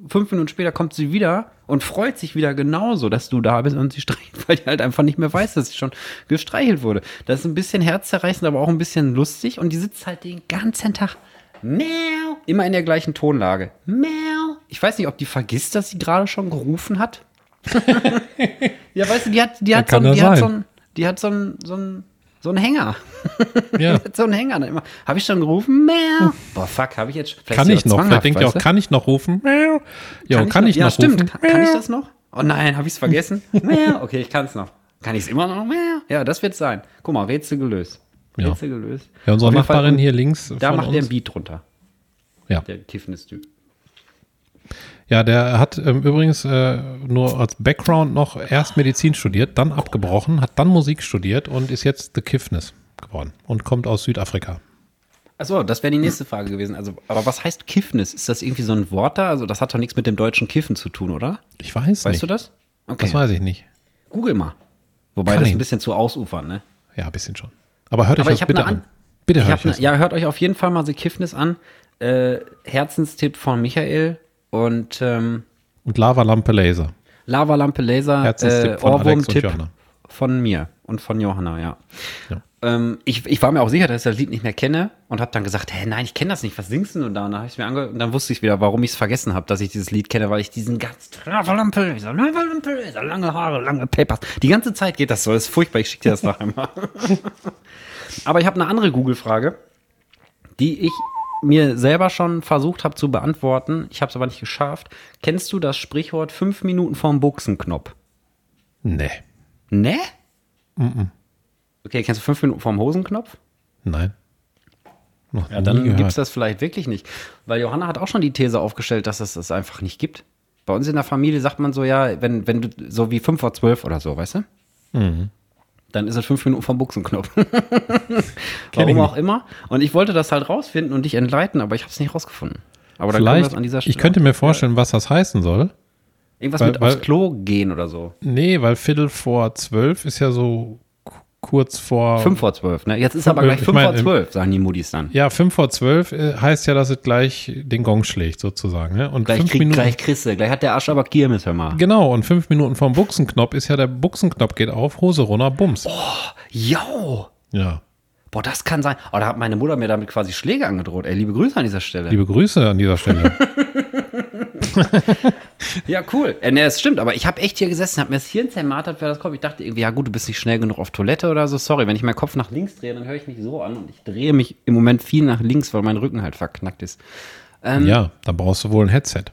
fünf Minuten später kommt sie wieder und freut sich wieder genauso, dass du da bist und sie streichelt, (laughs) weil die halt einfach nicht mehr weiß, dass sie schon gestreichelt wurde. Das ist ein bisschen herzzerreißend, aber auch ein bisschen lustig und die sitzt halt den ganzen Tag Miau, immer in der gleichen Tonlage. Miau. Ich weiß nicht, ob die vergisst, dass sie gerade schon gerufen hat. (laughs) ja, weißt du, die hat, die hat, so, die hat so einen, die hat so einen, so einen, so einen Hänger. (laughs) Ja. so einen Hänger dann immer. Habe ich schon gerufen? Mehr. Boah, fuck, habe ich jetzt. vielleicht Kann ich noch? Vielleicht denkt ihr auch, kann ich noch rufen? Ja, kann, ich noch Ja, stimmt. Kann, kann ich das noch? Oh nein, habe ich es vergessen? (laughs) Mehr. Okay, ich kann es noch. Kann ich es immer noch? Mehr. Ja, das wird sein. Guck mal, Rätsel gelöst. Ja. Rätsel gelöst. Ja, unsere jeden Fall- Nachbarin hier links Da macht der uns. ein Beat drunter. Ja. Der Kiffnis-Typ. Ja, der hat ähm, übrigens äh, nur als Background noch erst Medizin studiert, dann abgebrochen, hat dann Musik studiert und ist jetzt The Kiffness geworden und kommt aus Südafrika. Achso, das wäre die nächste Frage gewesen. Also, aber was heißt Kiffnis? Ist das irgendwie so ein Wort da? Also, das hat doch nichts mit dem deutschen Kiffen zu tun, oder? Ich weiß Weißt nicht. du das? Okay. Das weiß ich nicht. Google mal. Wobei Kann das ich. ein bisschen zu ausufern, ne? Ja, ein bisschen schon. Aber hört Aber euch das bitte an. an. Bitte hört euch ne, das ja, hört euch auf jeden Fall mal The Kiffnis an. Äh, Herzenstipp von Michael und ähm, Und Lavalampe Laser. Lavalampe Laser, äh, Ohrwurm-Tipp Johanna. von mir und von Johanna, ja. Ja. Ähm, ich, ich war mir auch sicher, dass ich das Lied nicht mehr kenne und habe dann gesagt, hä, nein, ich kenne das nicht, was singst du da? Und dann, hab ich mir ange und dann wusste ich wieder, warum ich es vergessen habe, dass ich dieses Lied kenne, weil ich diesen ganz Lavalampe Lavalampe lange Haare, lange Papers, die ganze Zeit geht das so, das ist furchtbar, ich schicke dir das noch einmal. (laughs) Aber ich habe eine andere Google-Frage, die ich mir selber schon versucht habe zu beantworten. Ich habe es aber nicht geschafft. Kennst du das Sprichwort fünf Minuten vorm Buchsenknopf? Nee. Ne? Okay, kennst du fünf Minuten vorm Hosenknopf? Nein. Noch Ja, dann gibt es das vielleicht wirklich nicht. Weil Johanna hat auch schon die These aufgestellt, dass es das einfach nicht gibt. Bei uns in der Familie sagt man so, ja, wenn, wenn du so wie fünf vor zwölf oder so, weißt du? Mhm. Dann ist es fünf Minuten vom Buchsenknopf. (laughs) Warum auch immer. Und ich wollte das halt rausfinden und dich entleiten, aber ich habe es nicht rausgefunden. Aber Vielleicht, an dieser ich könnte mir vorstellen, was das heißen soll. Irgendwas weil- mit aufs weil- Klo gehen oder so. Nee, weil Viertel vor zwölf ist ja so kurz vor. Fünf vor zwölf, ne? Jetzt ist aber Äh, gleich ich fünf vor zwölf, sagen die Muddis dann. Ja, fünf vor zwölf äh, heißt ja, dass es gleich den Gong schlägt, sozusagen. Ne? Und Gleich, fünf krieg, Minuten. gleich kriegst du, gleich hat der Arsch aber Kirmes, hör mal. Genau, und fünf Minuten vom Buchsenknopf ist ja der Buchsenknopf geht auf, Hose runter, Bums. Jo! Ja. Boah, das kann sein. Oh, da hat meine Mutter mir damit quasi Schläge angedroht. Ey, liebe Grüße an dieser Stelle. Liebe Grüße an dieser Stelle. (laughs) ja, cool. Äh, ne, es stimmt, aber ich habe echt hier gesessen, habe mir das Hirn zermartert, wer das kommt. Ich dachte irgendwie, ja gut, du bist nicht schnell genug auf Toilette oder so. Sorry, wenn ich meinen Kopf nach links drehe, dann höre ich mich so an und ich drehe mich im Moment viel nach links, weil mein Rücken halt verknackt ist. Ähm, ja, dann brauchst du wohl ein Headset.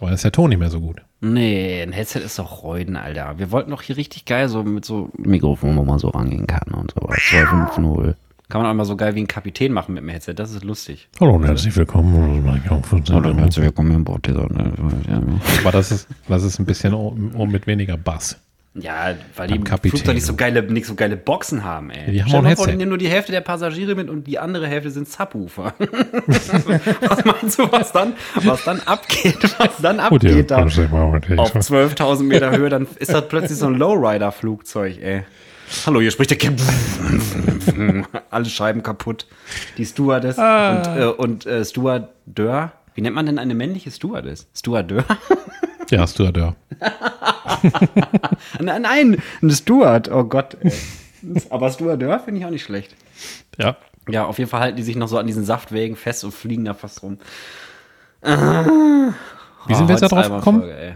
Weil ist der Ton nicht mehr so gut. Nee, ein Headset ist doch Reuden, Alter. Wir wollten doch hier richtig geil so mit so Mikrofon, wo man so rangehen kann und so. 250. Kann man auch mal so geil wie ein Kapitän machen mit dem Headset. Das ist lustig. Hallo und herzlich willkommen. herzlich willkommen im Bord dieser. Aber das ist, das ist ein bisschen mit weniger Bass. Ja, weil die. Flugzeuge nicht so geile, nicht so geile Boxen haben, ey. Die haben Stell auch ein vor, die nehmen nur die Hälfte der Passagiere mit und die andere Hälfte sind Subwoofer. (laughs) was meinst du, was dann, was dann abgeht, was dann abgeht da auf 12.000 Meter Höhe, dann ist das plötzlich so ein Lowrider-Flugzeug, ey. Hallo, hier spricht der Captain. (laughs) Alle Scheiben kaputt. Die Stewardess Ah. und, äh, und äh, Stewardeur. Wie nennt man denn eine männliche Stewardess? Stewardeur? (laughs) Ja, Stewardeur. (laughs) nein, nein, ein Steward. Oh Gott. Ey. Aber Stewardeur finde ich auch nicht schlecht. Ja. Ja, auf jeden Fall halten die sich noch so an diesen Saftwägen fest und fliegen da fast rum. Ah. Wie sind wir jetzt da drauf gekommen? Ey.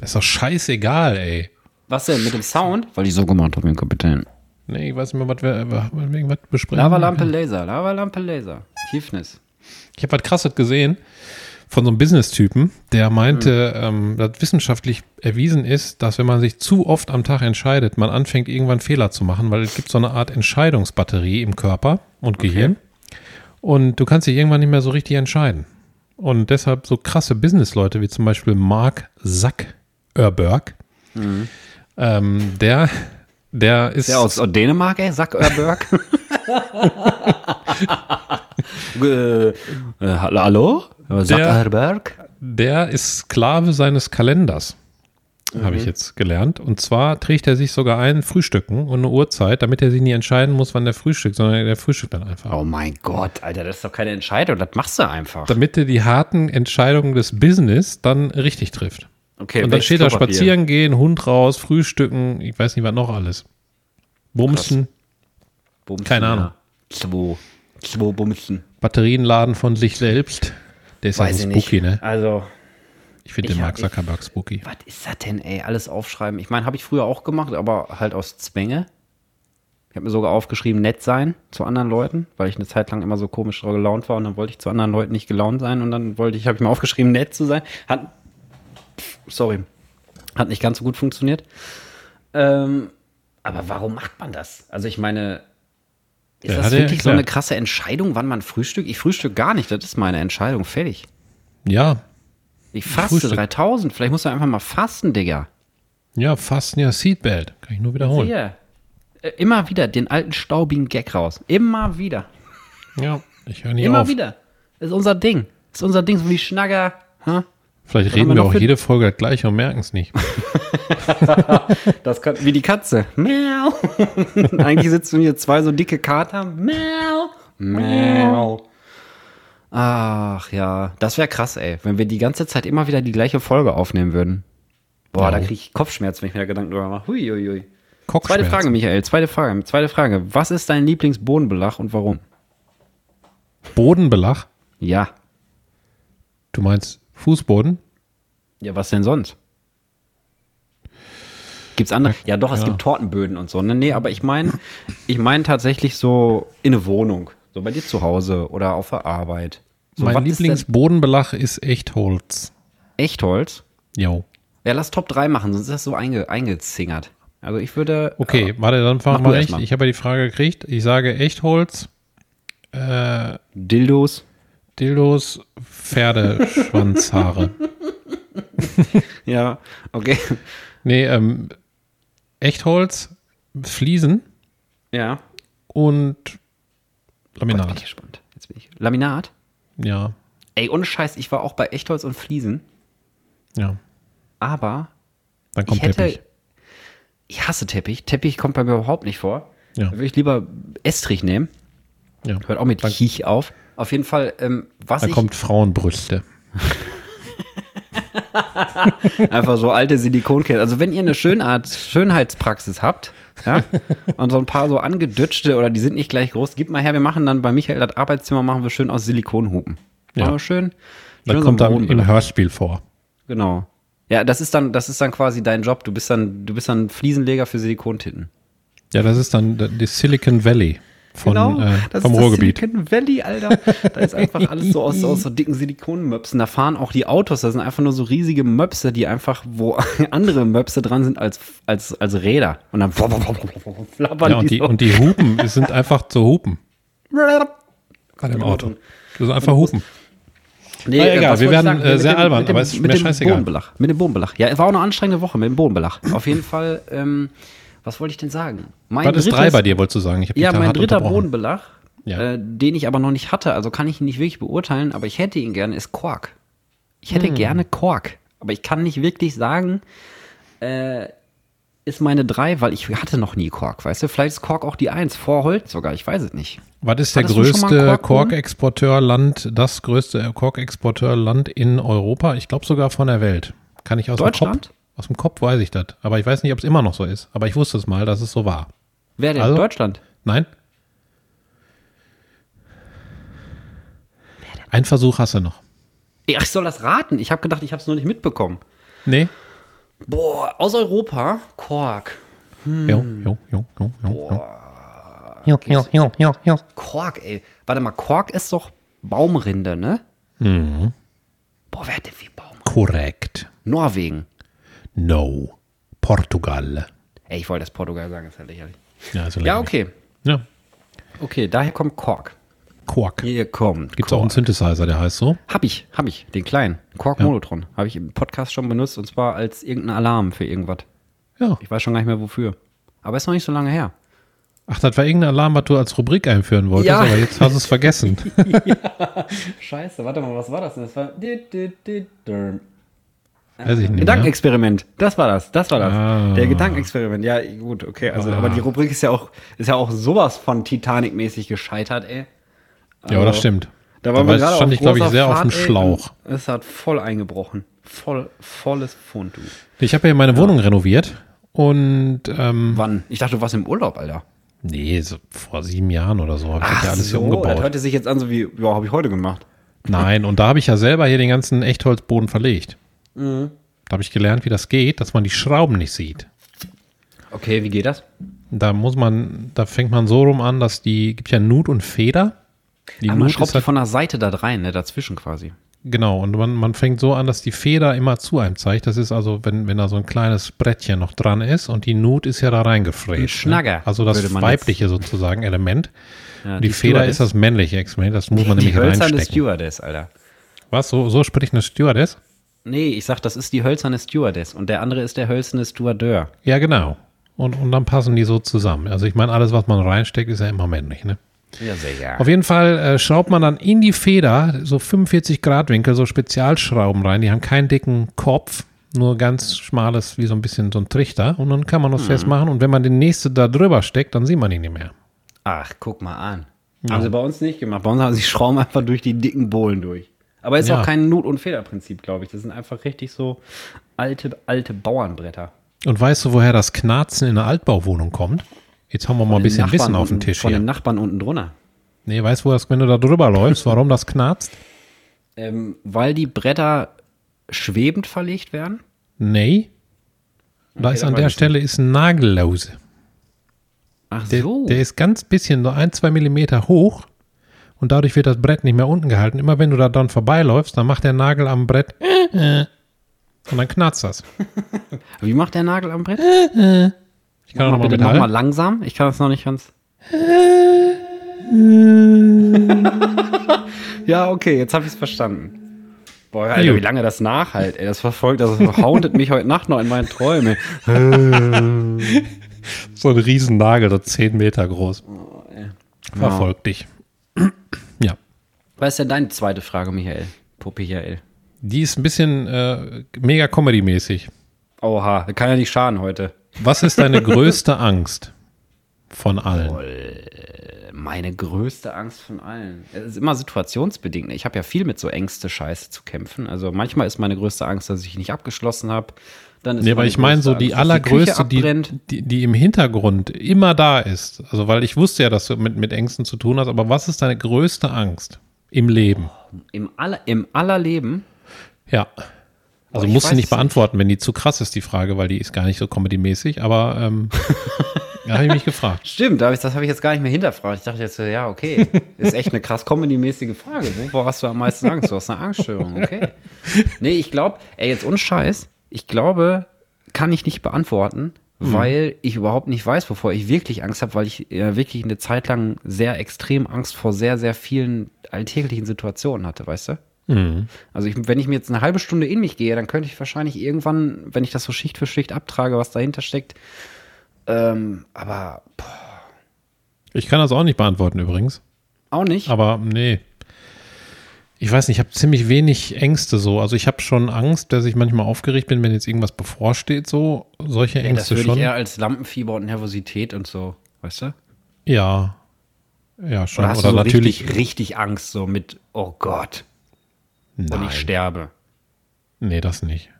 Ist doch scheißegal, ey. Was denn mit dem Sound? Weil ich so gemacht habe, mein Kapitän. Nee, ich weiß nicht mehr, was wir was wir irgendwas besprechen. Lavalampe Laser, Lavalampe Laser. Kiefnis. Ich habe was krasses gesehen von so einem Business-Typen, der meinte, ähm, dass wissenschaftlich erwiesen ist, dass wenn man sich zu oft am Tag entscheidet, man anfängt irgendwann Fehler zu machen, weil es gibt so eine Art Entscheidungsbatterie im Körper und Gehirn. Und du kannst dich irgendwann nicht mehr so richtig entscheiden. Und deshalb so krasse Business-Leute wie zum Beispiel Mark Zuckerberg, ähm, der, der ist Der aus Dänemark, ey, Sack Örberg. (laughs) Äh, äh, hallo? Zuckerberg? Der ist Sklave seines Kalenders, habe Mhm. ich jetzt gelernt. Und zwar trägt er sich sogar ein Frühstücken und eine Uhrzeit, damit er sich nie entscheiden muss, wann der frühstückt, sondern der frühstückt dann einfach. Oh mein Gott, Alter, das ist doch keine Entscheidung, das machst du einfach. Damit er die harten Entscheidungen des Business dann richtig trifft. Okay, und dann steht da spazieren gehen, Hund raus, frühstücken, ich weiß nicht, was noch alles. Bumsen, Bumsen, Keine Ahnung. ja. Zwei. Zwei Bumsen. Batterien laden von sich selbst. Der ist Weiß ja ich so spooky, ne? Also, Ich finde Ich den Mark Zuckerberg spooky. was ist das denn, ey? Alles aufschreiben. Ich meine, habe ich früher auch gemacht, aber halt aus Zwänge. Ich habe mir sogar aufgeschrieben, nett sein zu anderen Leuten, weil ich eine Zeit lang immer so komisch gelaunt war und dann wollte ich zu anderen Leuten nicht gelaunt sein und dann wollte ich, habe ich mir aufgeschrieben, nett zu sein. Hat, pff, sorry, hat nicht ganz so gut funktioniert. Ähm, aber warum macht man das? Also ich meine, ist Ja, das wirklich so eine krasse Entscheidung, wann man frühstückt? Ich frühstück gar nicht, das ist meine Entscheidung, fertig. Ja, Ich faste Frühstück. 3000, vielleicht muss er einfach mal fasten, Digga. ja, fast ja Seatbelt. Kann ich nur wiederholen. Hier. Äh, Immer wieder den alten staubigen Gag raus. Immer wieder. Ja, ich höre nicht Immer auf. wieder. Das ist unser Ding. Das ist unser Ding, so wie Schnagger. Hä? Vielleicht reden wir wir auch jede Folge das gleiche und merken es nicht. (laughs) Das kann, wie die Katze. Miau. (laughs) Eigentlich sitzen hier zwei so dicke Kater. Miau. Miau. Ach ja, das wäre krass, ey. Wenn wir die ganze Zeit immer wieder die gleiche Folge aufnehmen würden. Boah, Ja. da kriege ich Kopfschmerzen, wenn ich mir da Gedanken drüber mache. Hui, hui, hui. Zweite. Frage, Michael. Zweite Frage. Zweite Frage. Was ist dein Lieblingsbodenbelach und warum? Bodenbelach. Ja. Du meinst Fußboden? Ja, was denn sonst? Gibt's andere? Ja, doch, es Ja. gibt Tortenböden und so. Ne, nee, aber ich meine, ich meine tatsächlich so in eine Wohnung. So bei dir zu Hause oder auf der Arbeit. So, mein ist Lieblingsbodenbelach ist echt Holz. Echtholz? Jo. Ja, lass Top 3 machen, sonst ist das so einge, eingezingert. Also ich würde. Okay, warte, dann fangen wir echt. Ich habe ja die Frage gekriegt. Ich sage Echtholz, äh, Dildos. Dildos, Pferdeschwanzhaare. (laughs) Ja, okay. nee, ähm, Echtholz, Fliesen Ja. und Jetzt bin ich Laminat. gespannt. Jetzt bin ich. Laminat? Ja, Ey, ohne Scheiß, ich war auch bei Echtholz und Fliesen, ja. aber Dann kommt ich hätte. Teppich. Ich hasse Teppich. Teppich kommt bei mir überhaupt nicht vor. Ja. Da würde ich lieber Estrich nehmen. Ja. Hört auch mit Chich auf. Auf jeden Fall, ähm, was Dann ich kommt Frauenbrüste. (laughs) einfach so alte Silikonkäse. Also wenn ihr eine Schönart, Schönheitspraxis habt, ja, und so ein paar so angedutschte oder die sind nicht gleich groß, gib mal her, wir machen dann bei Michael das Arbeitszimmer machen wir schön aus Silikonhupen. Ja. Machen wir schön. Dann schön kommt so dann im Hörspiel vor. Genau. Ja, das ist dann, das ist dann quasi dein Job. Du bist dann, du bist dann Fliesenleger für Silikontitten. Ja, das ist dann die Silicon Valley von, äh, Genau, das vom ist Ruhrgebiet. Das Silicon Valley, Alter. Da ist einfach (laughs) alles so aus, aus so dicken Silikonmöpsen. Da fahren auch die Autos, das sind einfach nur so riesige Möpse, die einfach, wo (laughs) andere Möpse dran sind als, als, als Räder. Und dann flappern Ja, und die, so. und die Hupen sind einfach zu Hupen (laughs) im Auto. Das sind einfach Hupen. Nee, Na, egal, wir werden, äh, sehr albern, aber es ist mit mir dem scheißegal. Bodenbelach. Mit dem Bodenbelach. Ja, es war auch eine anstrengende Woche mit dem Bodenbelach. Auf jeden Fall, ähm, was wollte ich denn sagen? Mein Was ist drei drittes- bei dir, wolltest du sagen? Ich Ja, mein dritter. Bodenbelach, Ja. äh, den ich aber noch nicht hatte, also kann ich ihn nicht wirklich beurteilen, aber ich hätte ihn gerne, ist Quark. Ich hätte Hm. gerne Quark, aber ich kann nicht wirklich sagen, äh, ist meine drei, weil ich hatte noch nie Quark, weißt du? Vielleicht ist Quark auch die eins, vor Holz sogar, ich weiß es nicht. Was ist der Hattest größte? Korkexporteurland, das größte Korkexporteurland in Europa? Ich glaube sogar von der Welt. Kann ich aus Deutschland? Aus dem Kopf weiß ich das. Aber ich weiß nicht, ob es immer noch so ist. Aber ich wusste es mal, dass es so war. Wer denn? Also? Deutschland? Nein? Ein Versuch hast du noch. Ach, ich soll das raten. Ich habe gedacht, ich habe es nur nicht mitbekommen. Nee? Boah, aus Europa, Quark. Jo, jo, jo, jo, jo, jo. Jo, jo, jo, jo, jo. Quark, ey. Warte mal, Quark ist doch Baumrinde, ne? Mhm. Boah, wer hat denn wie Baum? Korrekt. Norwegen. No. Portugal. Ey, ich wollte das Portugal sagen, ist ja lächerlich. Ja, also Ja, lächerlich. okay. Ja. Okay, daher kommt Quark. Quark. Hier kommt Gibt es auch einen Synthesizer, der heißt so? Hab ich, hab ich, den kleinen. Quark Ja. Molotron. Habe ich im Podcast schon benutzt und zwar als irgendein Alarm für irgendwas. Ja. Ich weiß schon gar nicht mehr wofür. Aber ist noch nicht so lange her. Ach, das war irgendein Alarm, was du als Rubrik einführen wolltest, Ja. aber jetzt hast du es vergessen. (laughs) Scheiße, warte mal, was war das denn? Das war. Weiß ich nicht mehr. Gedankenexperiment. Das war das. Das war das. Ah. Der Gedankenexperiment. Ja, gut, okay. Also, aber die Rubrik ist ja auch, ist ja auch sowas von Titanic-mäßig gescheitert, ey. Ja, aber das Also, stimmt. Da waren Dabei wir gerade stand auf ich, glaube ich, sehr auf Fahrt, dem ey, Schlauch. Es hat voll eingebrochen. Voll, volles Pfund, du. Ich habe ja meine Wohnung renoviert und ähm, Wann? Ich dachte, du warst im Urlaub, Alter. nee, so vor sieben Jahren oder so habe ich das ja alles hier das umgebaut. hörte sich jetzt an, so wie, ja, habe ich heute gemacht. Nein, und da habe ich ja selber hier den ganzen Echtholzboden verlegt. Mhm. Da habe ich gelernt, wie das geht, dass man die Schrauben nicht sieht. Okay, wie geht das? Da muss man, da fängt man so rum an, dass die, gibt ja Nut und Feder. Die Ah, man Nut schraubt die halt, von der Seite da rein, ne, dazwischen quasi. genau, und man, man fängt so an, dass die Feder immer zu einem zeigt. Das ist also, wenn, wenn da so ein kleines Brettchen noch dran ist und die Nut ist ja da reingefräst. Ein Schnagger, Ne? Also das weibliche sozusagen Element. Ja, die, Feder Stewardess. ist das männliche Experiment, das muss man die nämlich hölzerne reinstecken. Stewardess, Alter. Was, so, so spricht eine Stewardess? Nee, ich sag, das ist die hölzerne Stewardess und der andere ist der hölzerne Stewardeur. Ja, genau. Und, und dann passen die so zusammen. Also ich meine, alles, was man reinsteckt, ist ja immer männlich. Ne? Ja, sehr Auf jeden Fall äh, schraubt man dann in die Feder so 45 Grad Winkel, so Spezialschrauben rein. Die haben keinen dicken Kopf, nur ganz schmales, wie so ein bisschen so ein Trichter. Und dann kann man das festmachen. Und wenn man den nächsten da drüber steckt, dann sieht man ihn nicht mehr. Ach, guck mal an. Haben sie bei uns nicht gemacht. Bei uns haben sie Schrauben einfach durch die dicken Bohlen durch. Aber ist Ja. auch kein Nut- und Federprinzip, glaube ich. Das sind einfach richtig so alte, alte Bauernbretter. Und weißt du, woher das Knarzen in einer Altbauwohnung kommt? Jetzt haben wir mal ein bisschen Nachbarn Wissen auf dem unten- Tisch Von den hier. Nachbarn unten drunter. Nee, weißt du, wenn du da drüber läufst, warum das knarzt? Ähm, weil die Bretter schwebend verlegt werden. Nee. Da Okay, ist an der Stelle ist ein Nagellause. Ach Der, so. der ist ganz bisschen, so ein, zwei Millimeter hoch und dadurch wird das Brett nicht mehr unten gehalten. Immer wenn du da dran vorbeiläufst, dann macht der Nagel am Brett äh, und dann knarzt das. (laughs) Wie macht der Nagel am Brett? Ich kann Mach nochmal bitte nochmal mithalten. langsam. Ich kann das noch nicht ganz. (laughs) ja, okay, jetzt habe ich es verstanden. Boah, Alter, wie lange das nachhalt, ey. Das verfolgt, das hauntet mich heute Nacht noch in meinen Träumen. (laughs) So ein Riesennagel, so 10 Meter groß. Verfolgt dich. Was ist denn deine zweite Frage, Michael? Michael. Die ist ein bisschen äh, mega Comedy-mäßig. Oha, kann ja nicht schaden heute. Was ist deine größte Angst von allen? Meine größte Angst von allen. Es ist immer situationsbedingt. Ich habe ja viel mit so Ängste Scheiße zu kämpfen. Also manchmal ist meine größte Angst, dass ich nicht abgeschlossen habe. Dann ist Nee, aber ich meine so die Angst, allergrößte, die, die, die im Hintergrund immer da ist. Also, weil ich wusste ja, dass du mit, mit Ängsten zu tun hast, aber was ist deine größte Angst im Leben? Im, aller, Im allerleben. Ja. Also musst du nicht beantworten, wenn die zu krass ist, die Frage, weil die ist gar nicht so comedy-mäßig, aber ähm, (laughs) da habe ich mich gefragt. Stimmt, das habe ich jetzt gar nicht mehr hinterfragt. Ich dachte jetzt, so, ja, okay. Ist echt eine krass comedy-mäßige Frage. Wovor hast du am meisten Angst? Du hast eine Angststörung, okay. Nee, ich glaube, ey, jetzt unscheiß, ich glaube, kann ich nicht beantworten, weil ich überhaupt nicht weiß, wovor ich wirklich Angst habe, weil ich äh, wirklich eine Zeit lang sehr extrem Angst vor sehr, sehr vielen alltäglichen Situationen hatte, weißt du? Also ich, wenn ich mir jetzt eine halbe Stunde in mich gehe, dann könnte ich wahrscheinlich irgendwann, wenn ich das so Schicht für Schicht abtrage, was dahinter steckt. Ähm, aber boah, Ich kann das auch nicht beantworten übrigens, auch nicht. aber nee. Ich weiß nicht, ich habe ziemlich wenig Ängste so. Also ich habe schon Angst, dass ich manchmal aufgeregt bin, wenn jetzt irgendwas bevorsteht, so. Solche das Ängste würde schon. ich eher als Lampenfieber und Nervosität und so, weißt du? Ja. Ja, schon. Oder Oder, hast du so natürlich. richtig, richtig Angst, so mit, oh Gott, und Nein. ich sterbe. Nee, das nicht.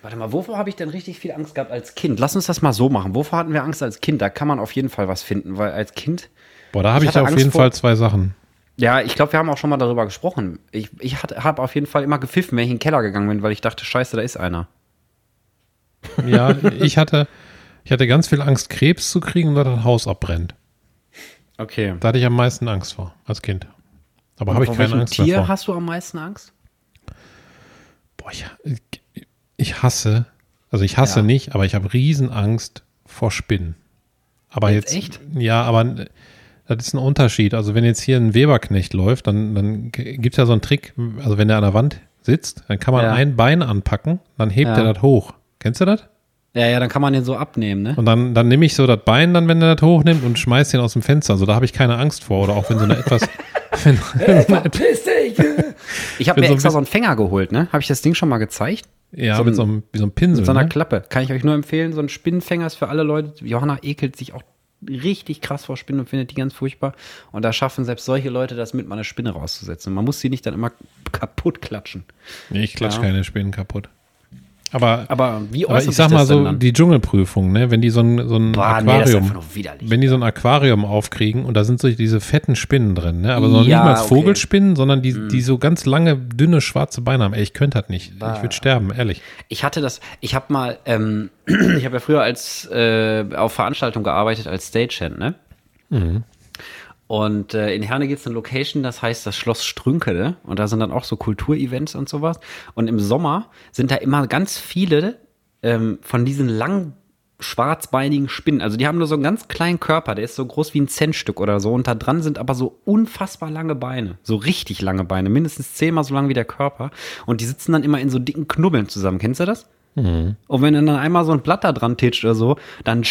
Warte mal, wovor habe ich denn richtig viel Angst gehabt als Kind? Lass uns das mal so machen. Wovor hatten wir Angst als Kind? Da kann man auf jeden Fall was finden, weil als Kind, Boah, da habe Ich ich, auf jeden Fall zwei Sachen. Ja, ich glaube, wir haben auch schon mal darüber gesprochen. Ich, ich habe auf jeden Fall immer gepfiffen, wenn ich in den Keller gegangen bin, weil ich dachte, scheiße, da ist einer. Ja, ich hatte, ich hatte ganz viel Angst, Krebs zu kriegen und dass das Haus abbrennt. Okay. Da hatte ich am meisten Angst vor, als Kind. Aber habe ich keine Angst Tier vor. hast du am meisten Angst? Boah, ich, ich hasse, also ich hasse Ja. nicht, aber ich habe Riesenangst vor Spinnen. Aber Jetzt jetzt, echt? Ja, aber das ist ein Unterschied. Also wenn jetzt hier ein Weberknecht läuft, dann, dann gibt es ja so einen Trick, also wenn der an der Wand sitzt, dann kann man Ja. ein Bein anpacken, dann hebt Ja. er das hoch. Kennst du das? Ja, ja, dann kann man den so abnehmen, ne? Und dann, dann nehme ich so das Bein dann, wenn er das hochnimmt und schmeiß den aus dem Fenster. Also da habe ich keine Angst vor. Oder auch wenn so eine etwas. (laughs) wenn, Piss dich! Ich habe mir so extra so einen Fänger geholt, ne? Habe ich das Ding schon mal gezeigt? ja, So mit so einem, wie so einem Pinsel. Mit so einer ne? Klappe. Kann ich euch nur empfehlen. So ein Spinnenfänger ist für alle Leute. Johanna ekelt sich auch richtig krass vor Spinnen und findet die ganz furchtbar. Und da schaffen selbst solche Leute das mit, mal eine Spinne rauszusetzen. Man muss sie nicht dann immer kaputt klatschen. Nee, ich klatsche Ja. keine Spinnen kaputt. Aber, Aber wie aber ich sag mal so, dann? die Dschungelprüfung, ne? Wenn die so ein, so ein Boah, nee, Aquarium, widerlich. wenn die so ein Aquarium aufkriegen und da sind so diese fetten Spinnen drin, ne? Aber so Ja, nicht mal okay. Mhm. Vogelspinnen, sondern die, die so ganz lange, dünne, schwarze Beine haben. Ey, ich könnte das nicht. Ich würde sterben, ehrlich. Ich hatte das, ich habe mal, ähm, (clears throat) ich habe ja früher als äh, auf Veranstaltungen gearbeitet als Stagehand, ne? Und äh, in Herne gibt es eine Location, das heißt das Schloss Strünkele. Und da sind dann auch so Kulturevents und sowas. Und im Sommer sind da immer ganz viele ähm, von diesen langen schwarzbeinigen Spinnen. Also die haben nur so einen ganz kleinen Körper, der ist so groß wie ein Centstück oder so. Und da dran sind aber so unfassbar lange Beine. So richtig lange Beine. Mindestens zehnmal so lang wie der Körper. Und die sitzen dann immer in so dicken Knubbeln zusammen. Kennst du das? Und wenn dann einmal so ein Blatt da dran titscht oder so, dann,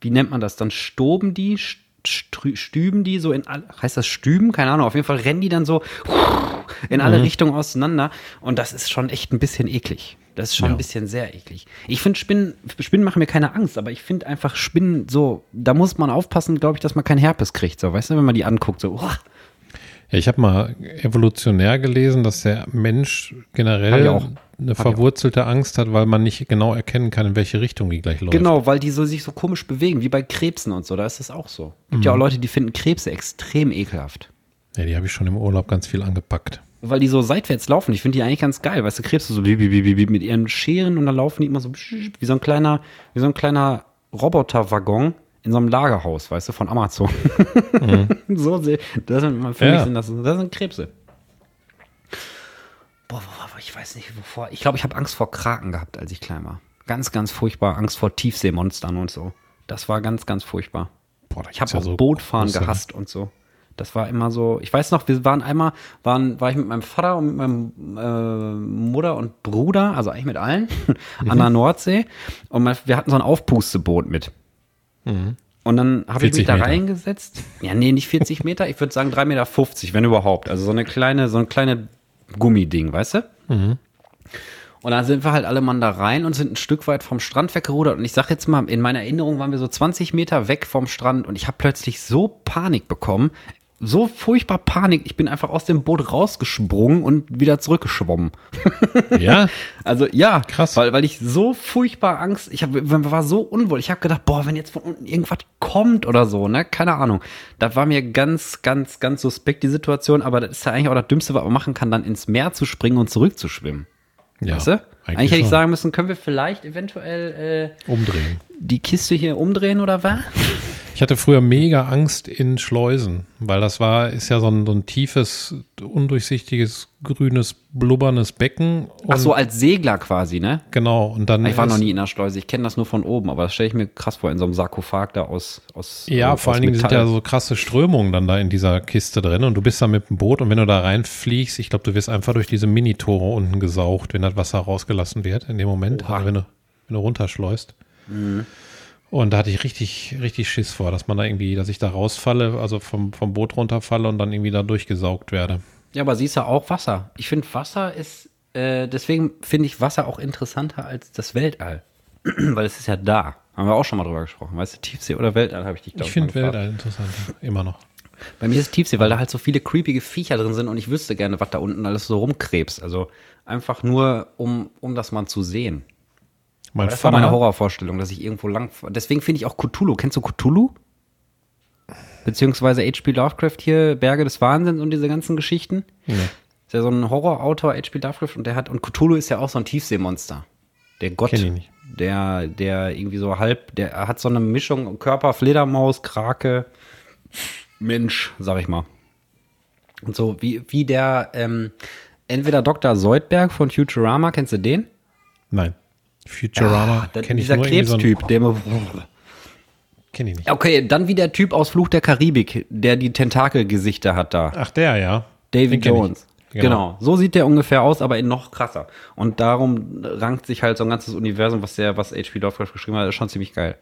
wie nennt man das? Dann stoben die, st- stüben die so in alle, heißt das stüben? Keine Ahnung, auf jeden Fall rennen die dann so in alle Richtungen auseinander. Und das ist schon echt ein bisschen eklig. Das ist schon ein bisschen sehr eklig. Ich finde Spinnen, Spinnen machen mir keine Angst, aber ich finde einfach Spinnen so, da muss man aufpassen, glaube ich, dass man keinen Herpes kriegt. So, weißt du, wenn man die anguckt, so, uah. Ja, ich habe mal evolutionär gelesen, dass der Mensch generell auch. Eine verwurzelte Angst hat, weil man nicht genau erkennen kann, in welche Richtung die gleich läuft. Genau, weil die so sich so komisch bewegen, wie bei Krebsen und so. Da ist das auch so. Gibt ja auch Leute, die finden Krebse extrem ekelhaft. Ja, die habe ich schon im Urlaub ganz viel angepackt. Weil die so seitwärts laufen. Ich finde die eigentlich ganz geil. Weißt du, Krebse so bi- bi- bi- bi- bi- mit ihren Scheren und dann laufen die immer so wie so ein kleiner, wie so ein kleiner Roboterwaggon in so einem Lagerhaus, weißt du, von Amazon. (laughs) so, sehr- das sind, für Ja. mich sind das, das sind Krebse. Boah, boah, boah, ich weiß nicht, wovor. Ich glaube, ich habe Angst vor Kraken gehabt, als ich klein war. Ganz, ganz furchtbar. Angst vor Tiefseemonstern und so. Das war ganz, ganz furchtbar. Boah, Ich habe ja auch so Bootfahren große- gehasst und so. Das war immer so. Ich weiß noch, wir waren einmal, waren, war ich mit meinem Vater und mit meinem äh, Mutter und Bruder, also eigentlich mit allen, (laughs) an der Nordsee. Und mein, wir hatten so ein Aufpusteboot mit. Und dann habe ich 40 mich da Meter. reingesetzt. Ja, nee, nicht 40 Meter. Ich würde sagen 3,50 Meter, wenn überhaupt. Also so eine kleine, so ein kleine Gummiding, weißt du? Und dann sind wir halt alle Mann da rein und sind ein Stück weit vom Strand weggerudert. Und ich sag jetzt mal, in meiner Erinnerung waren wir so 20 Meter weg vom Strand und ich habe plötzlich so Panik bekommen. So furchtbar Panik. Ich bin einfach aus dem Boot rausgesprungen und wieder zurückgeschwommen. (laughs) Ja, Also ja, Krass. Weil, weil ich so furchtbar Angst, ich hab, war so unwohl. Ich habe gedacht, boah, wenn jetzt von unten irgendwas kommt oder so, ne, keine Ahnung. Das war mir ganz, ganz, ganz suspekt die Situation. Aber das ist ja eigentlich auch das Dümmste, was man machen kann, dann ins Meer zu springen und zurückzuschwimmen. ja Weißt du? Eigentlich, hätte ich sagen müssen, können wir vielleicht eventuell äh, umdrehen. die Kiste hier umdrehen oder was? Ich hatte früher mega Angst in Schleusen, weil das war, ist ja so ein, so ein tiefes, undurchsichtiges, grünes, blubbernes Becken. Ach so, als Segler quasi, ne? genau. Und dann Ich war noch nie in der Schleuse, ich kenne das nur von oben, aber das stelle ich mir krass vor, in so einem Sarkophag da aus, aus Ja, aus vor allen Dingen sind ja so krasse Strömungen dann da in dieser Kiste drin und du bist da mit dem Boot und wenn du da reinfliegst, ich glaube, du wirst einfach durch diese Minitore unten gesaugt, wenn das Wasser rausgelassen wird in dem Moment, also wenn du, wenn du runterschleust. Und da hatte ich richtig, richtig Schiss vor, dass man da irgendwie, dass ich da rausfalle, also vom, vom Boot runterfalle und dann irgendwie da durchgesaugt werde. Ja, aber siehst du auch Wasser. Ich finde Wasser ist, äh, deswegen finde ich Wasser auch interessanter als das Weltall. (clears throat) Weil es ist ja da. Haben wir auch schon mal drüber gesprochen. Weißt du, Tiefsee oder Weltall habe ich dich, glaube Ich ich, finde. Weltall interessant, immer noch. Bei mir ist es Tiefsee, weil da halt so viele creepige Viecher drin sind und ich wüsste gerne, was da unten alles so rumkrebst. Also einfach nur, um, um das mal zu sehen. Mein Das war meine Vater, Horrorvorstellung, dass ich irgendwo lang. Deswegen finde ich auch Cthulhu. Kennst du Cthulhu? Beziehungsweise H.P. Lovecraft hier, Berge des Wahnsinns und diese ganzen Geschichten. Nee. Ist ja so ein Horrorautor, H.P. Lovecraft, und der hat, und Cthulhu ist ja auch so ein Tiefseemonster. Der Gott, Kenn ich nicht. der, der irgendwie so halb, der hat so eine Mischung, Körper, Fledermaus, Krake, Mensch, sag ich mal. Und so wie, wie der, ähm, entweder Dr. Seudberg von Futurama, kennst du den? nein. Futurama Da- kenne ich dieser irgendwie so Krebstyp, der immer. Kenn ich nicht. Okay, dann wie der Typ aus Fluch der Karibik, der die Tentakelgesichter hat da. Ach, der, ja. David. Jones. Genau. So sieht der ungefähr aus, aber in noch krasser. Und darum rankt sich halt so ein ganzes Universum, was der, was H.P. Lovecraft geschrieben hat, ist schon ziemlich geil.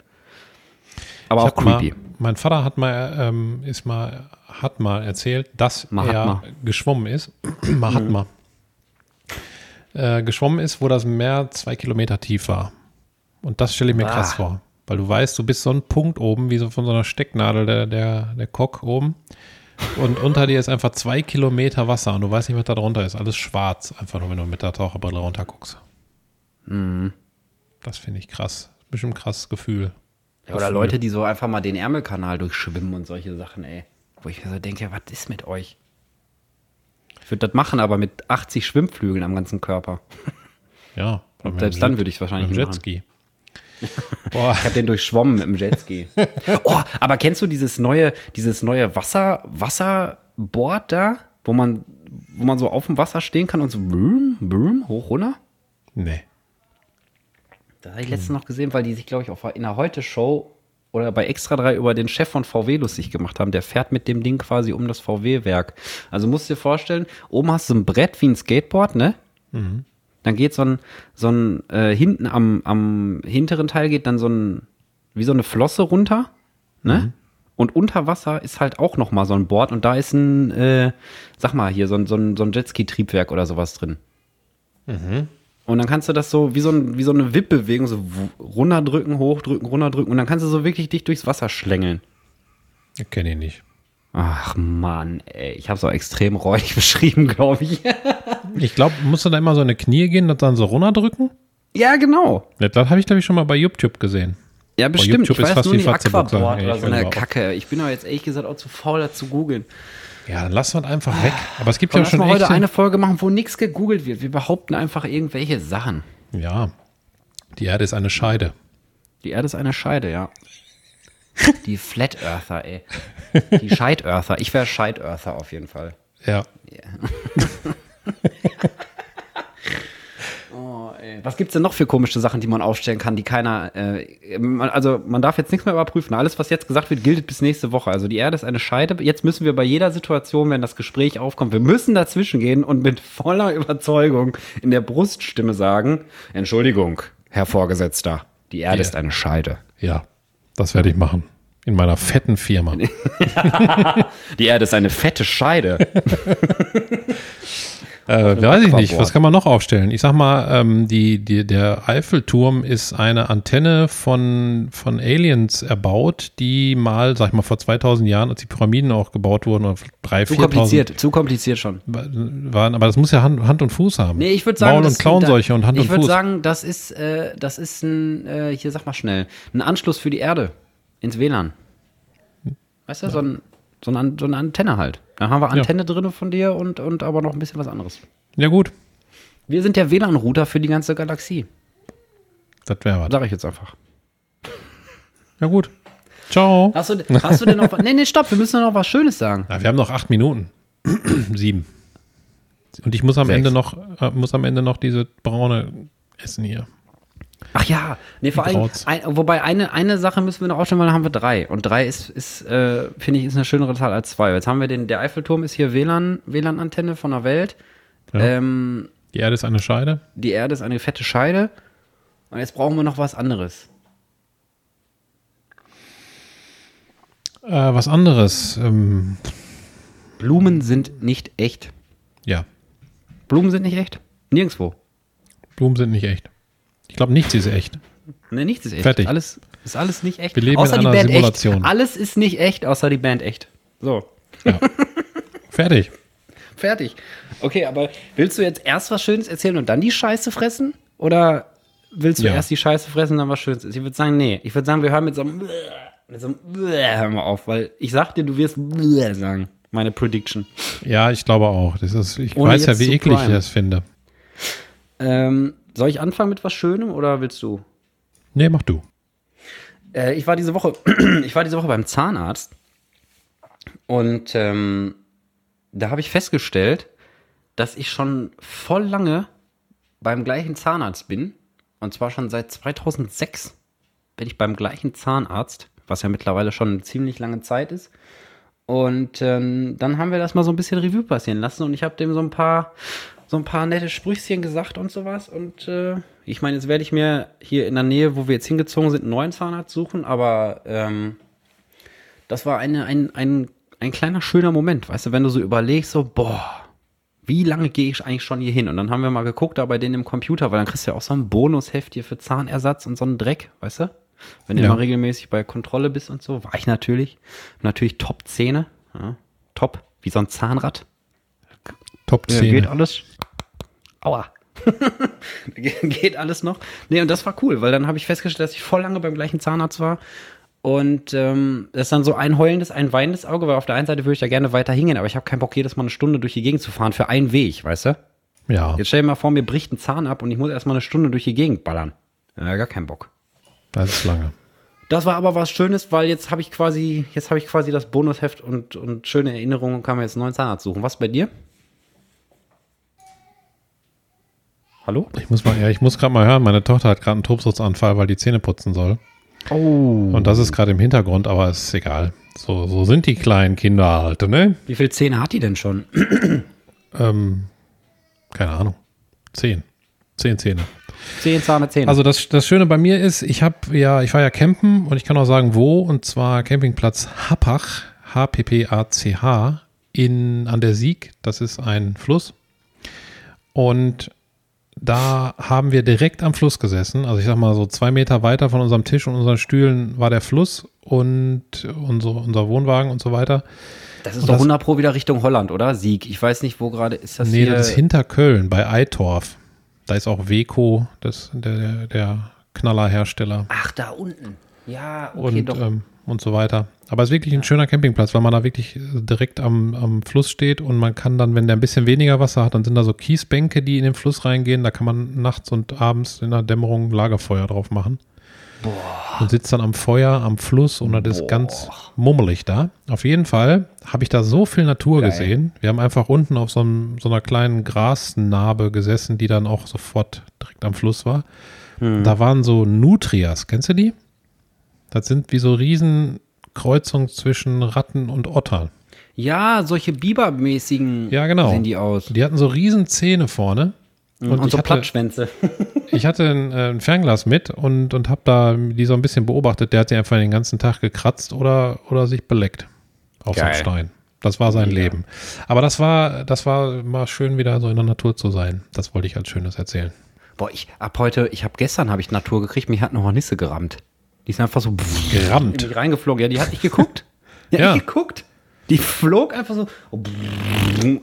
Aber auch hab mal, creepy. mein Vater hat mal, ähm, ist mal, hat mal erzählt, dass Mahatma. er geschwommen ist. (clears throat) Mahatma. Äh, geschwommen ist, wo das Meer zwei Kilometer tief war. Und das stelle ich mir krass Ah. vor. Weil du weißt, du bist so ein Punkt oben, wie so von so einer Stecknadel, der, der, der Kock oben. Und unter dir ist einfach zwei Kilometer Wasser und du weißt nicht, was da drunter ist. Alles schwarz, einfach nur, wenn du mit der Taucherbrille runter guckst. Mhm. Das finde ich krass. Bestimmt ein krasses Gefühl. Ja, oder Leute, die so einfach mal den Ärmelkanal durchschwimmen und solche Sachen, ey. Wo ich mir so denke, was ist mit euch? Ich würde das machen, aber mit 80 Schwimmflügeln am ganzen Körper. (laughs) Ja. Und selbst dann würde ich es wahrscheinlich Mit dem. Jetski. (laughs) Boah, Ich habe den durchschwommen mit dem Jetski. (laughs) oh, aber kennst du dieses neue, dieses neue Wasser, Wasserboard da, wo man, wo man so auf dem Wasser stehen kann und so boom, boom, hoch runter? nee. Da habe ich letztens noch gesehen, weil die sich, glaube ich, auf, in der Heute-Show oder bei Extra 3 über den Chef von VW lustig gemacht haben. Der fährt mit dem Ding quasi um das VW-Werk. Also musst du dir vorstellen, oben hast du ein Brett wie ein Skateboard, ne? Dann geht so ein, so ein äh, hinten am, am hinteren Teil geht dann so ein, wie so eine Flosse runter, ne? Und unter Wasser ist halt auch noch mal so ein Board und da ist ein, äh, sag mal hier, so ein, so ein, so ein Jetski-Triebwerk oder sowas drin. Und dann kannst du das so wie so, ein, wie so eine Wippbewegung, so runterdrücken, hochdrücken, runterdrücken. Und dann kannst du so wirklich dich durchs Wasser schlängeln. Kenne ich nicht. Ach Mann, ey. Ich habe es auch extrem räudig (laughs) beschrieben, glaube ich. Ich glaube, musst du da immer so eine Knie gehen und dann so runterdrücken? ja, genau. Das habe ich, glaube ich, schon mal bei YouTube gesehen. Ja, bestimmt. YouTube ich ist weiß fast nur wie nicht. Aquaboard oder ich so eine Kacke. Ich bin aber jetzt ehrlich gesagt auch zu faul, das zu googeln. Ja, dann lassen wir es einfach weg. Aber es gibt Komm, ja lass schon mal echt. heute eine Folge machen, wo nichts gegoogelt wird. Wir behaupten einfach irgendwelche Sachen. ja, die Erde ist eine Scheide. Die Erde ist eine Scheide, ja. (laughs) Die Flat Earther, ey. Die Scheid Earther. Ich wäre Scheid Earther auf jeden Fall. Ja. (laughs) Was gibt's denn noch für komische Sachen, die man aufstellen kann, die keiner. Äh, man, also, man darf jetzt nichts mehr überprüfen. Alles, was jetzt gesagt wird, gilt bis nächste Woche. Also, die Erde ist eine Scheide. Jetzt müssen wir bei jeder Situation, wenn das Gespräch aufkommt, wir müssen dazwischen gehen und mit voller Überzeugung in der Bruststimme sagen: Entschuldigung, Herr Vorgesetzter, die Erde Ja. ist eine Scheide. Ja, das werde ich machen. In meiner fetten Firma. (laughs) (laughs) Die Erde ist eine fette Scheide. (laughs) Äh, weiß ich nicht. Was kann man noch aufstellen? Ich sag mal, ähm, die, die, der Eiffelturm ist eine Antenne von, von Aliens erbaut, die mal, sag ich mal, vor 2000 Jahren, als die Pyramiden auch gebaut wurden, oder 3.000, Zu 4.000 kompliziert, zu kompliziert schon. waren. Aber das muss ja Hand, Hand und Fuß haben. Nee, ich würde sagen, Maul- das- und Klauenseuche und Hand ich und würde Fuß. sagen, das ist, äh, das ist ein, äh, hier sag mal schnell, ein Anschluss für die Erde ins WLAN. Weißt du, so, ein, so, eine, so eine Antenne halt. Da haben wir Antenne drinne von dir und, und aber noch ein bisschen was anderes. ja, gut. Wir sind der WLAN-Router für die ganze Galaxie. Das wäre was. Sag ich jetzt einfach. Ja, gut. Ciao. Hast du, hast du denn noch was? Nee, nee, stopp, wir müssen noch was Schönes sagen. Ja, wir haben noch acht Minuten. (clears throat) Sieben. Und ich muss am Sechs. Ende noch, äh, muss am Ende noch diese braune essen hier. Ach ja, nee, vor allem, ein, wobei eine, eine Sache müssen wir noch aufstellen, weil dann haben wir drei. Und drei ist, ist äh, finde ich, ist eine schönere Zahl als zwei. Jetzt haben wir den, der Eiffelturm ist hier WLAN, WLAN-Antenne von der Welt. Ähm, Die Erde ist eine Scheide. die Erde ist eine fette Scheide. Und jetzt brauchen wir noch was anderes. Äh, was anderes. Ähm, Blumen sind nicht echt. ja, Blumen sind nicht echt? Nirgendwo. Blumen sind nicht echt. Ich glaube, nichts ist echt. Ne, nichts ist echt. Fertig. Alles ist alles nicht echt. Wir leben außer in die einer Band Simulation. echt. Alles ist nicht echt, außer die Band echt. So. (laughs) Fertig. Fertig. Okay, aber willst du jetzt erst was Schönes erzählen und dann die Scheiße fressen? Oder willst du Ja. erst die Scheiße fressen und dann was Schönes? Ich würde sagen, nee. Ich würde sagen, wir hören mit so einem (laughs) mit so einem (laughs) hören wir auf, weil ich sag dir, du wirst sagen. Meine Prediction. Ja, ich glaube auch. Das ist, ich Ohne weiß ja, wie eklig ich das finde. Ähm, soll ich anfangen mit was Schönem oder willst du? Nee, mach du. Äh, ich war diese Woche, (clears throat) ich war diese Woche beim Zahnarzt und ähm, da habe ich festgestellt, dass ich schon voll lange beim gleichen Zahnarzt bin. Und zwar schon seit 2006 bin ich beim gleichen Zahnarzt, was ja mittlerweile schon eine ziemlich lange Zeit ist. Und ähm, dann haben wir das mal so ein bisschen Revue passieren lassen und ich habe dem so ein paar so ein paar nette Sprüchchen gesagt und sowas. Und äh, ich meine, jetzt werde ich mir hier in der Nähe, wo wir jetzt hingezogen sind, einen neuen Zahnarzt suchen, aber ähm, das war eine, ein, ein, ein kleiner schöner Moment, weißt du, wenn du so überlegst, so, boah, wie lange gehe ich eigentlich schon hier hin? Und dann haben wir mal geguckt, da bei denen im Computer, weil dann kriegst du ja auch so ein Bonusheft hier für Zahnersatz und so einen Dreck, weißt du? Wenn du Ja. mal regelmäßig bei Kontrolle bist und so, war ich natürlich. Natürlich Top-Zähne, ja, top, wie so ein Zahnrad. Top Ja, 10. geht alles. Aua. (laughs) Ge- geht alles noch. Nee, und das war cool, weil dann habe ich festgestellt, dass ich voll lange beim gleichen Zahnarzt war. Und ähm, das ist dann so ein heulendes, ein weinendes Auge, weil auf der einen Seite würde ich da gerne weiter hingehen, aber ich habe keinen Bock, jedes Mal eine Stunde durch die Gegend zu fahren für einen Weg, weißt du? Ja, Jetzt stell dir mal vor, mir bricht ein Zahn ab und ich muss erstmal eine Stunde durch die Gegend ballern. Ja, gar keinen Bock. das ist lange. Das war aber was Schönes, weil jetzt habe ich quasi, jetzt habe ich quasi das Bonusheft und, und schöne Erinnerungen und kann mir jetzt einen neuen Zahnarzt suchen. Was bei dir? Hallo? Ich muss mal, ja, ich muss gerade mal hören, meine Tochter hat gerade einen Tobsuchtsanfall, weil die Zähne putzen soll. Oh. Und das ist gerade im Hintergrund, aber ist egal. So, so sind die kleinen Kinder halt, ne? Wie viele Zähne hat die denn schon? Ähm, keine Ahnung. Zehn. Zehn Zähne. Zehn Zahne, Zähne. Also das, das Schöne bei mir ist, ich habe ja, ich war ja campen und ich kann auch sagen, wo, und zwar Campingplatz Happach, H-P-P-A-C-H, in, an der Sieg, das ist ein Fluss. Und da haben wir direkt am Fluss gesessen. Also ich sag mal so zwei Meter weiter von unserem Tisch und unseren Stühlen war der Fluss und unser, unser Wohnwagen und so weiter. das ist doch 100 Pro wieder Richtung Holland, oder? Sieg. Ich weiß nicht, wo gerade ist das Nee, hier. das ist hinter Köln bei Eitorf. Da ist auch Weco, das, der, der, der Knallerhersteller. Ach, da unten. Ja, okay, und, doch. ähm, und so weiter. Aber es ist wirklich ein schöner Campingplatz, weil man da wirklich äh, direkt am, am Fluss steht und man kann dann, wenn der ein bisschen weniger Wasser hat, dann sind da so Kiesbänke, die in den Fluss reingehen. Da kann man nachts und abends in der Dämmerung Lagerfeuer drauf machen. Und sitzt dann am Feuer, am Fluss und das ist ganz mummelig da. Auf jeden Fall habe ich da so viel Natur Geil. gesehen. Wir haben einfach unten auf so, einem, so einer kleinen Grasnarbe gesessen, die dann auch sofort direkt am Fluss war. Da waren so Nutrias, kennst du die? Das sind wie so Riesenkreuzungen zwischen Ratten und Ottern. ja, solche Bibermäßigen Ja, genau. sehen die aus. Die hatten so riesen Zähne vorne. Und, ich so hatte- Plattschwänze. (laughs) Ich hatte ein, äh, ein Fernglas mit und, und habe da die so ein bisschen beobachtet. Der hat sie einfach den ganzen Tag gekratzt oder, oder sich beleckt auf so einem Geil. Stein. Das war sein Mega. Leben. Aber das war, das war mal schön, wieder so in der Natur zu sein. Das wollte ich als Schönes erzählen. Boah, ich ab heute, ich habe gestern habe ich Natur gekriegt, mich hat noch eine Nisse gerammt. Die ist einfach so Gerammt? in mich reingeflogen. Ja, die hat nicht geguckt. (laughs) Die Ja. hat nicht geguckt. Die flog einfach so.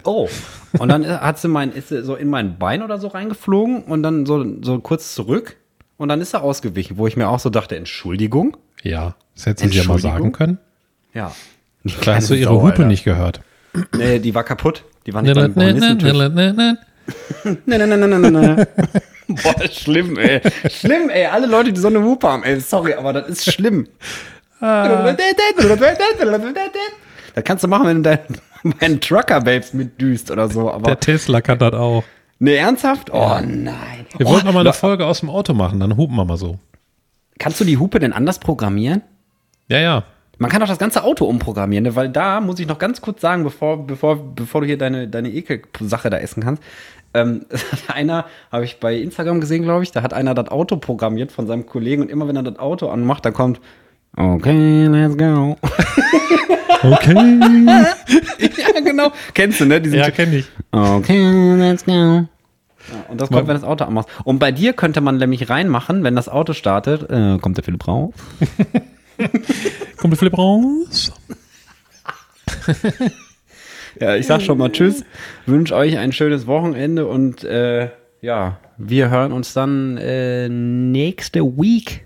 Oh. Und dann hat sie mein, ist sie so in mein Bein oder so reingeflogen und dann so, so kurz zurück. Und dann ist er ausgewichen, wo ich mir auch so dachte, Entschuldigung. Ja, das hätte sie ja mal sagen können. Ja. Da hast du ihre Sau, Hupe Alter. nicht gehört. Nee, die war kaputt. Die war nicht beim nee, nee, Hornissentisch. nee, nee, nee. (laughs) Boah, schlimm, ey. Schlimm, ey. Alle Leute, die so eine Hupe haben, ey. Sorry, aber das ist schlimm. Ah. Das kannst du machen, wenn du deinen, deinen Trucker-Babes mitdüst oder so. Aber Der Tesla kann das auch. nee, ernsthaft? Oh nein. Wir oh, wollten noch mal eine Folge aus dem Auto machen, dann hupen wir mal so. Kannst du die Hupe denn anders programmieren? Ja, ja. Man kann doch das ganze Auto umprogrammieren, ne? weil da muss ich noch ganz kurz sagen, bevor, bevor, bevor du hier deine, deine Ekel-Sache da essen kannst. Ähm, (laughs) einer, habe ich bei Instagram gesehen, glaube ich, da hat einer das Auto programmiert von seinem Kollegen und immer wenn er das Auto anmacht, dann kommt, okay, let's go. (laughs) Okay. (laughs) ja, genau. Kennst du, ne? Diesen ja, kenne ich. Okay, let's go. Ja, und das kommt, wenn das Auto anmachst. Und bei dir könnte man nämlich reinmachen, wenn das Auto startet, äh, kommt der Philipp rauf. Kommt der Philipp raus? Ja, ich sag schon mal Tschüss, wünsche euch ein schönes Wochenende und äh, ja, wir hören uns dann äh, nächste Week,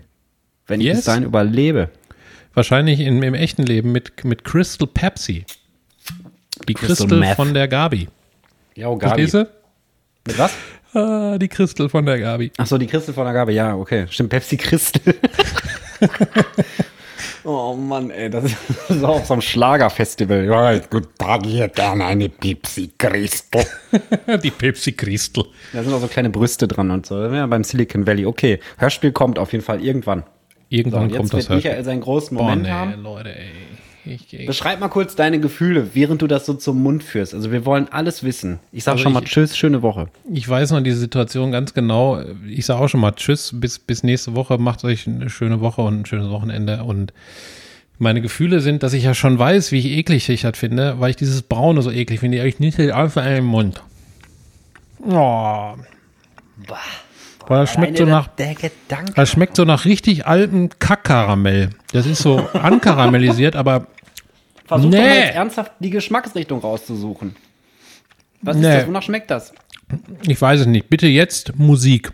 wenn ich Yes. bis dahin überlebe. Wahrscheinlich im, im echten Leben mit, mit Crystal Pepsi. Die Crystal Crystal von der Gabi. Ja, oh, Gabi. Verstehst Mit was? Ah, die Crystal von der Gabi. Ach so, die Christel von der Gabe, ja, okay. Stimmt, Pepsi Christel. (laughs) oh Mann, ey, das ist (laughs) so auf so einem Schlagerfestival. Ja, Guten Tag, ich hätte gerne eine Pepsi Crystal. (laughs) die Pepsi Crystal. da sind auch so kleine Brüste dran und so. Ja, beim Silicon Valley. Okay, Hörspiel kommt auf jeden Fall irgendwann. So, Irgendwann jetzt kommt wird das Hörspiel. Michael seinen großen Boah, Moment nee, haben. Leute, ey. Ich, ich, Beschreib mal kurz deine Gefühle, während du das so zum Mund führst. Also wir wollen alles wissen. Ich sag Also schon mal ich- Tschüss, schöne Woche. ich weiß noch diese Situation ganz genau. Ich sage auch schon mal Tschüss, bis, bis nächste Woche. Macht euch eine schöne Woche und ein schönes Wochenende. Und meine Gefühle sind, dass ich ja schon weiß, wie eklig ich das finde, weil ich dieses Braune so eklig finde. Ich nicht einfach in den Mund. Oh. Weil das schmeckt so nach. Das schmeckt so nach richtig altem Kackkaramell. Das ist so (laughs) ankaramellisiert, aber Versuch Nee. doch mal jetzt ernsthaft die Geschmacksrichtung rauszusuchen. Was Nee. ist das? Wonach schmeckt das? ich weiß es nicht. Bitte jetzt Musik.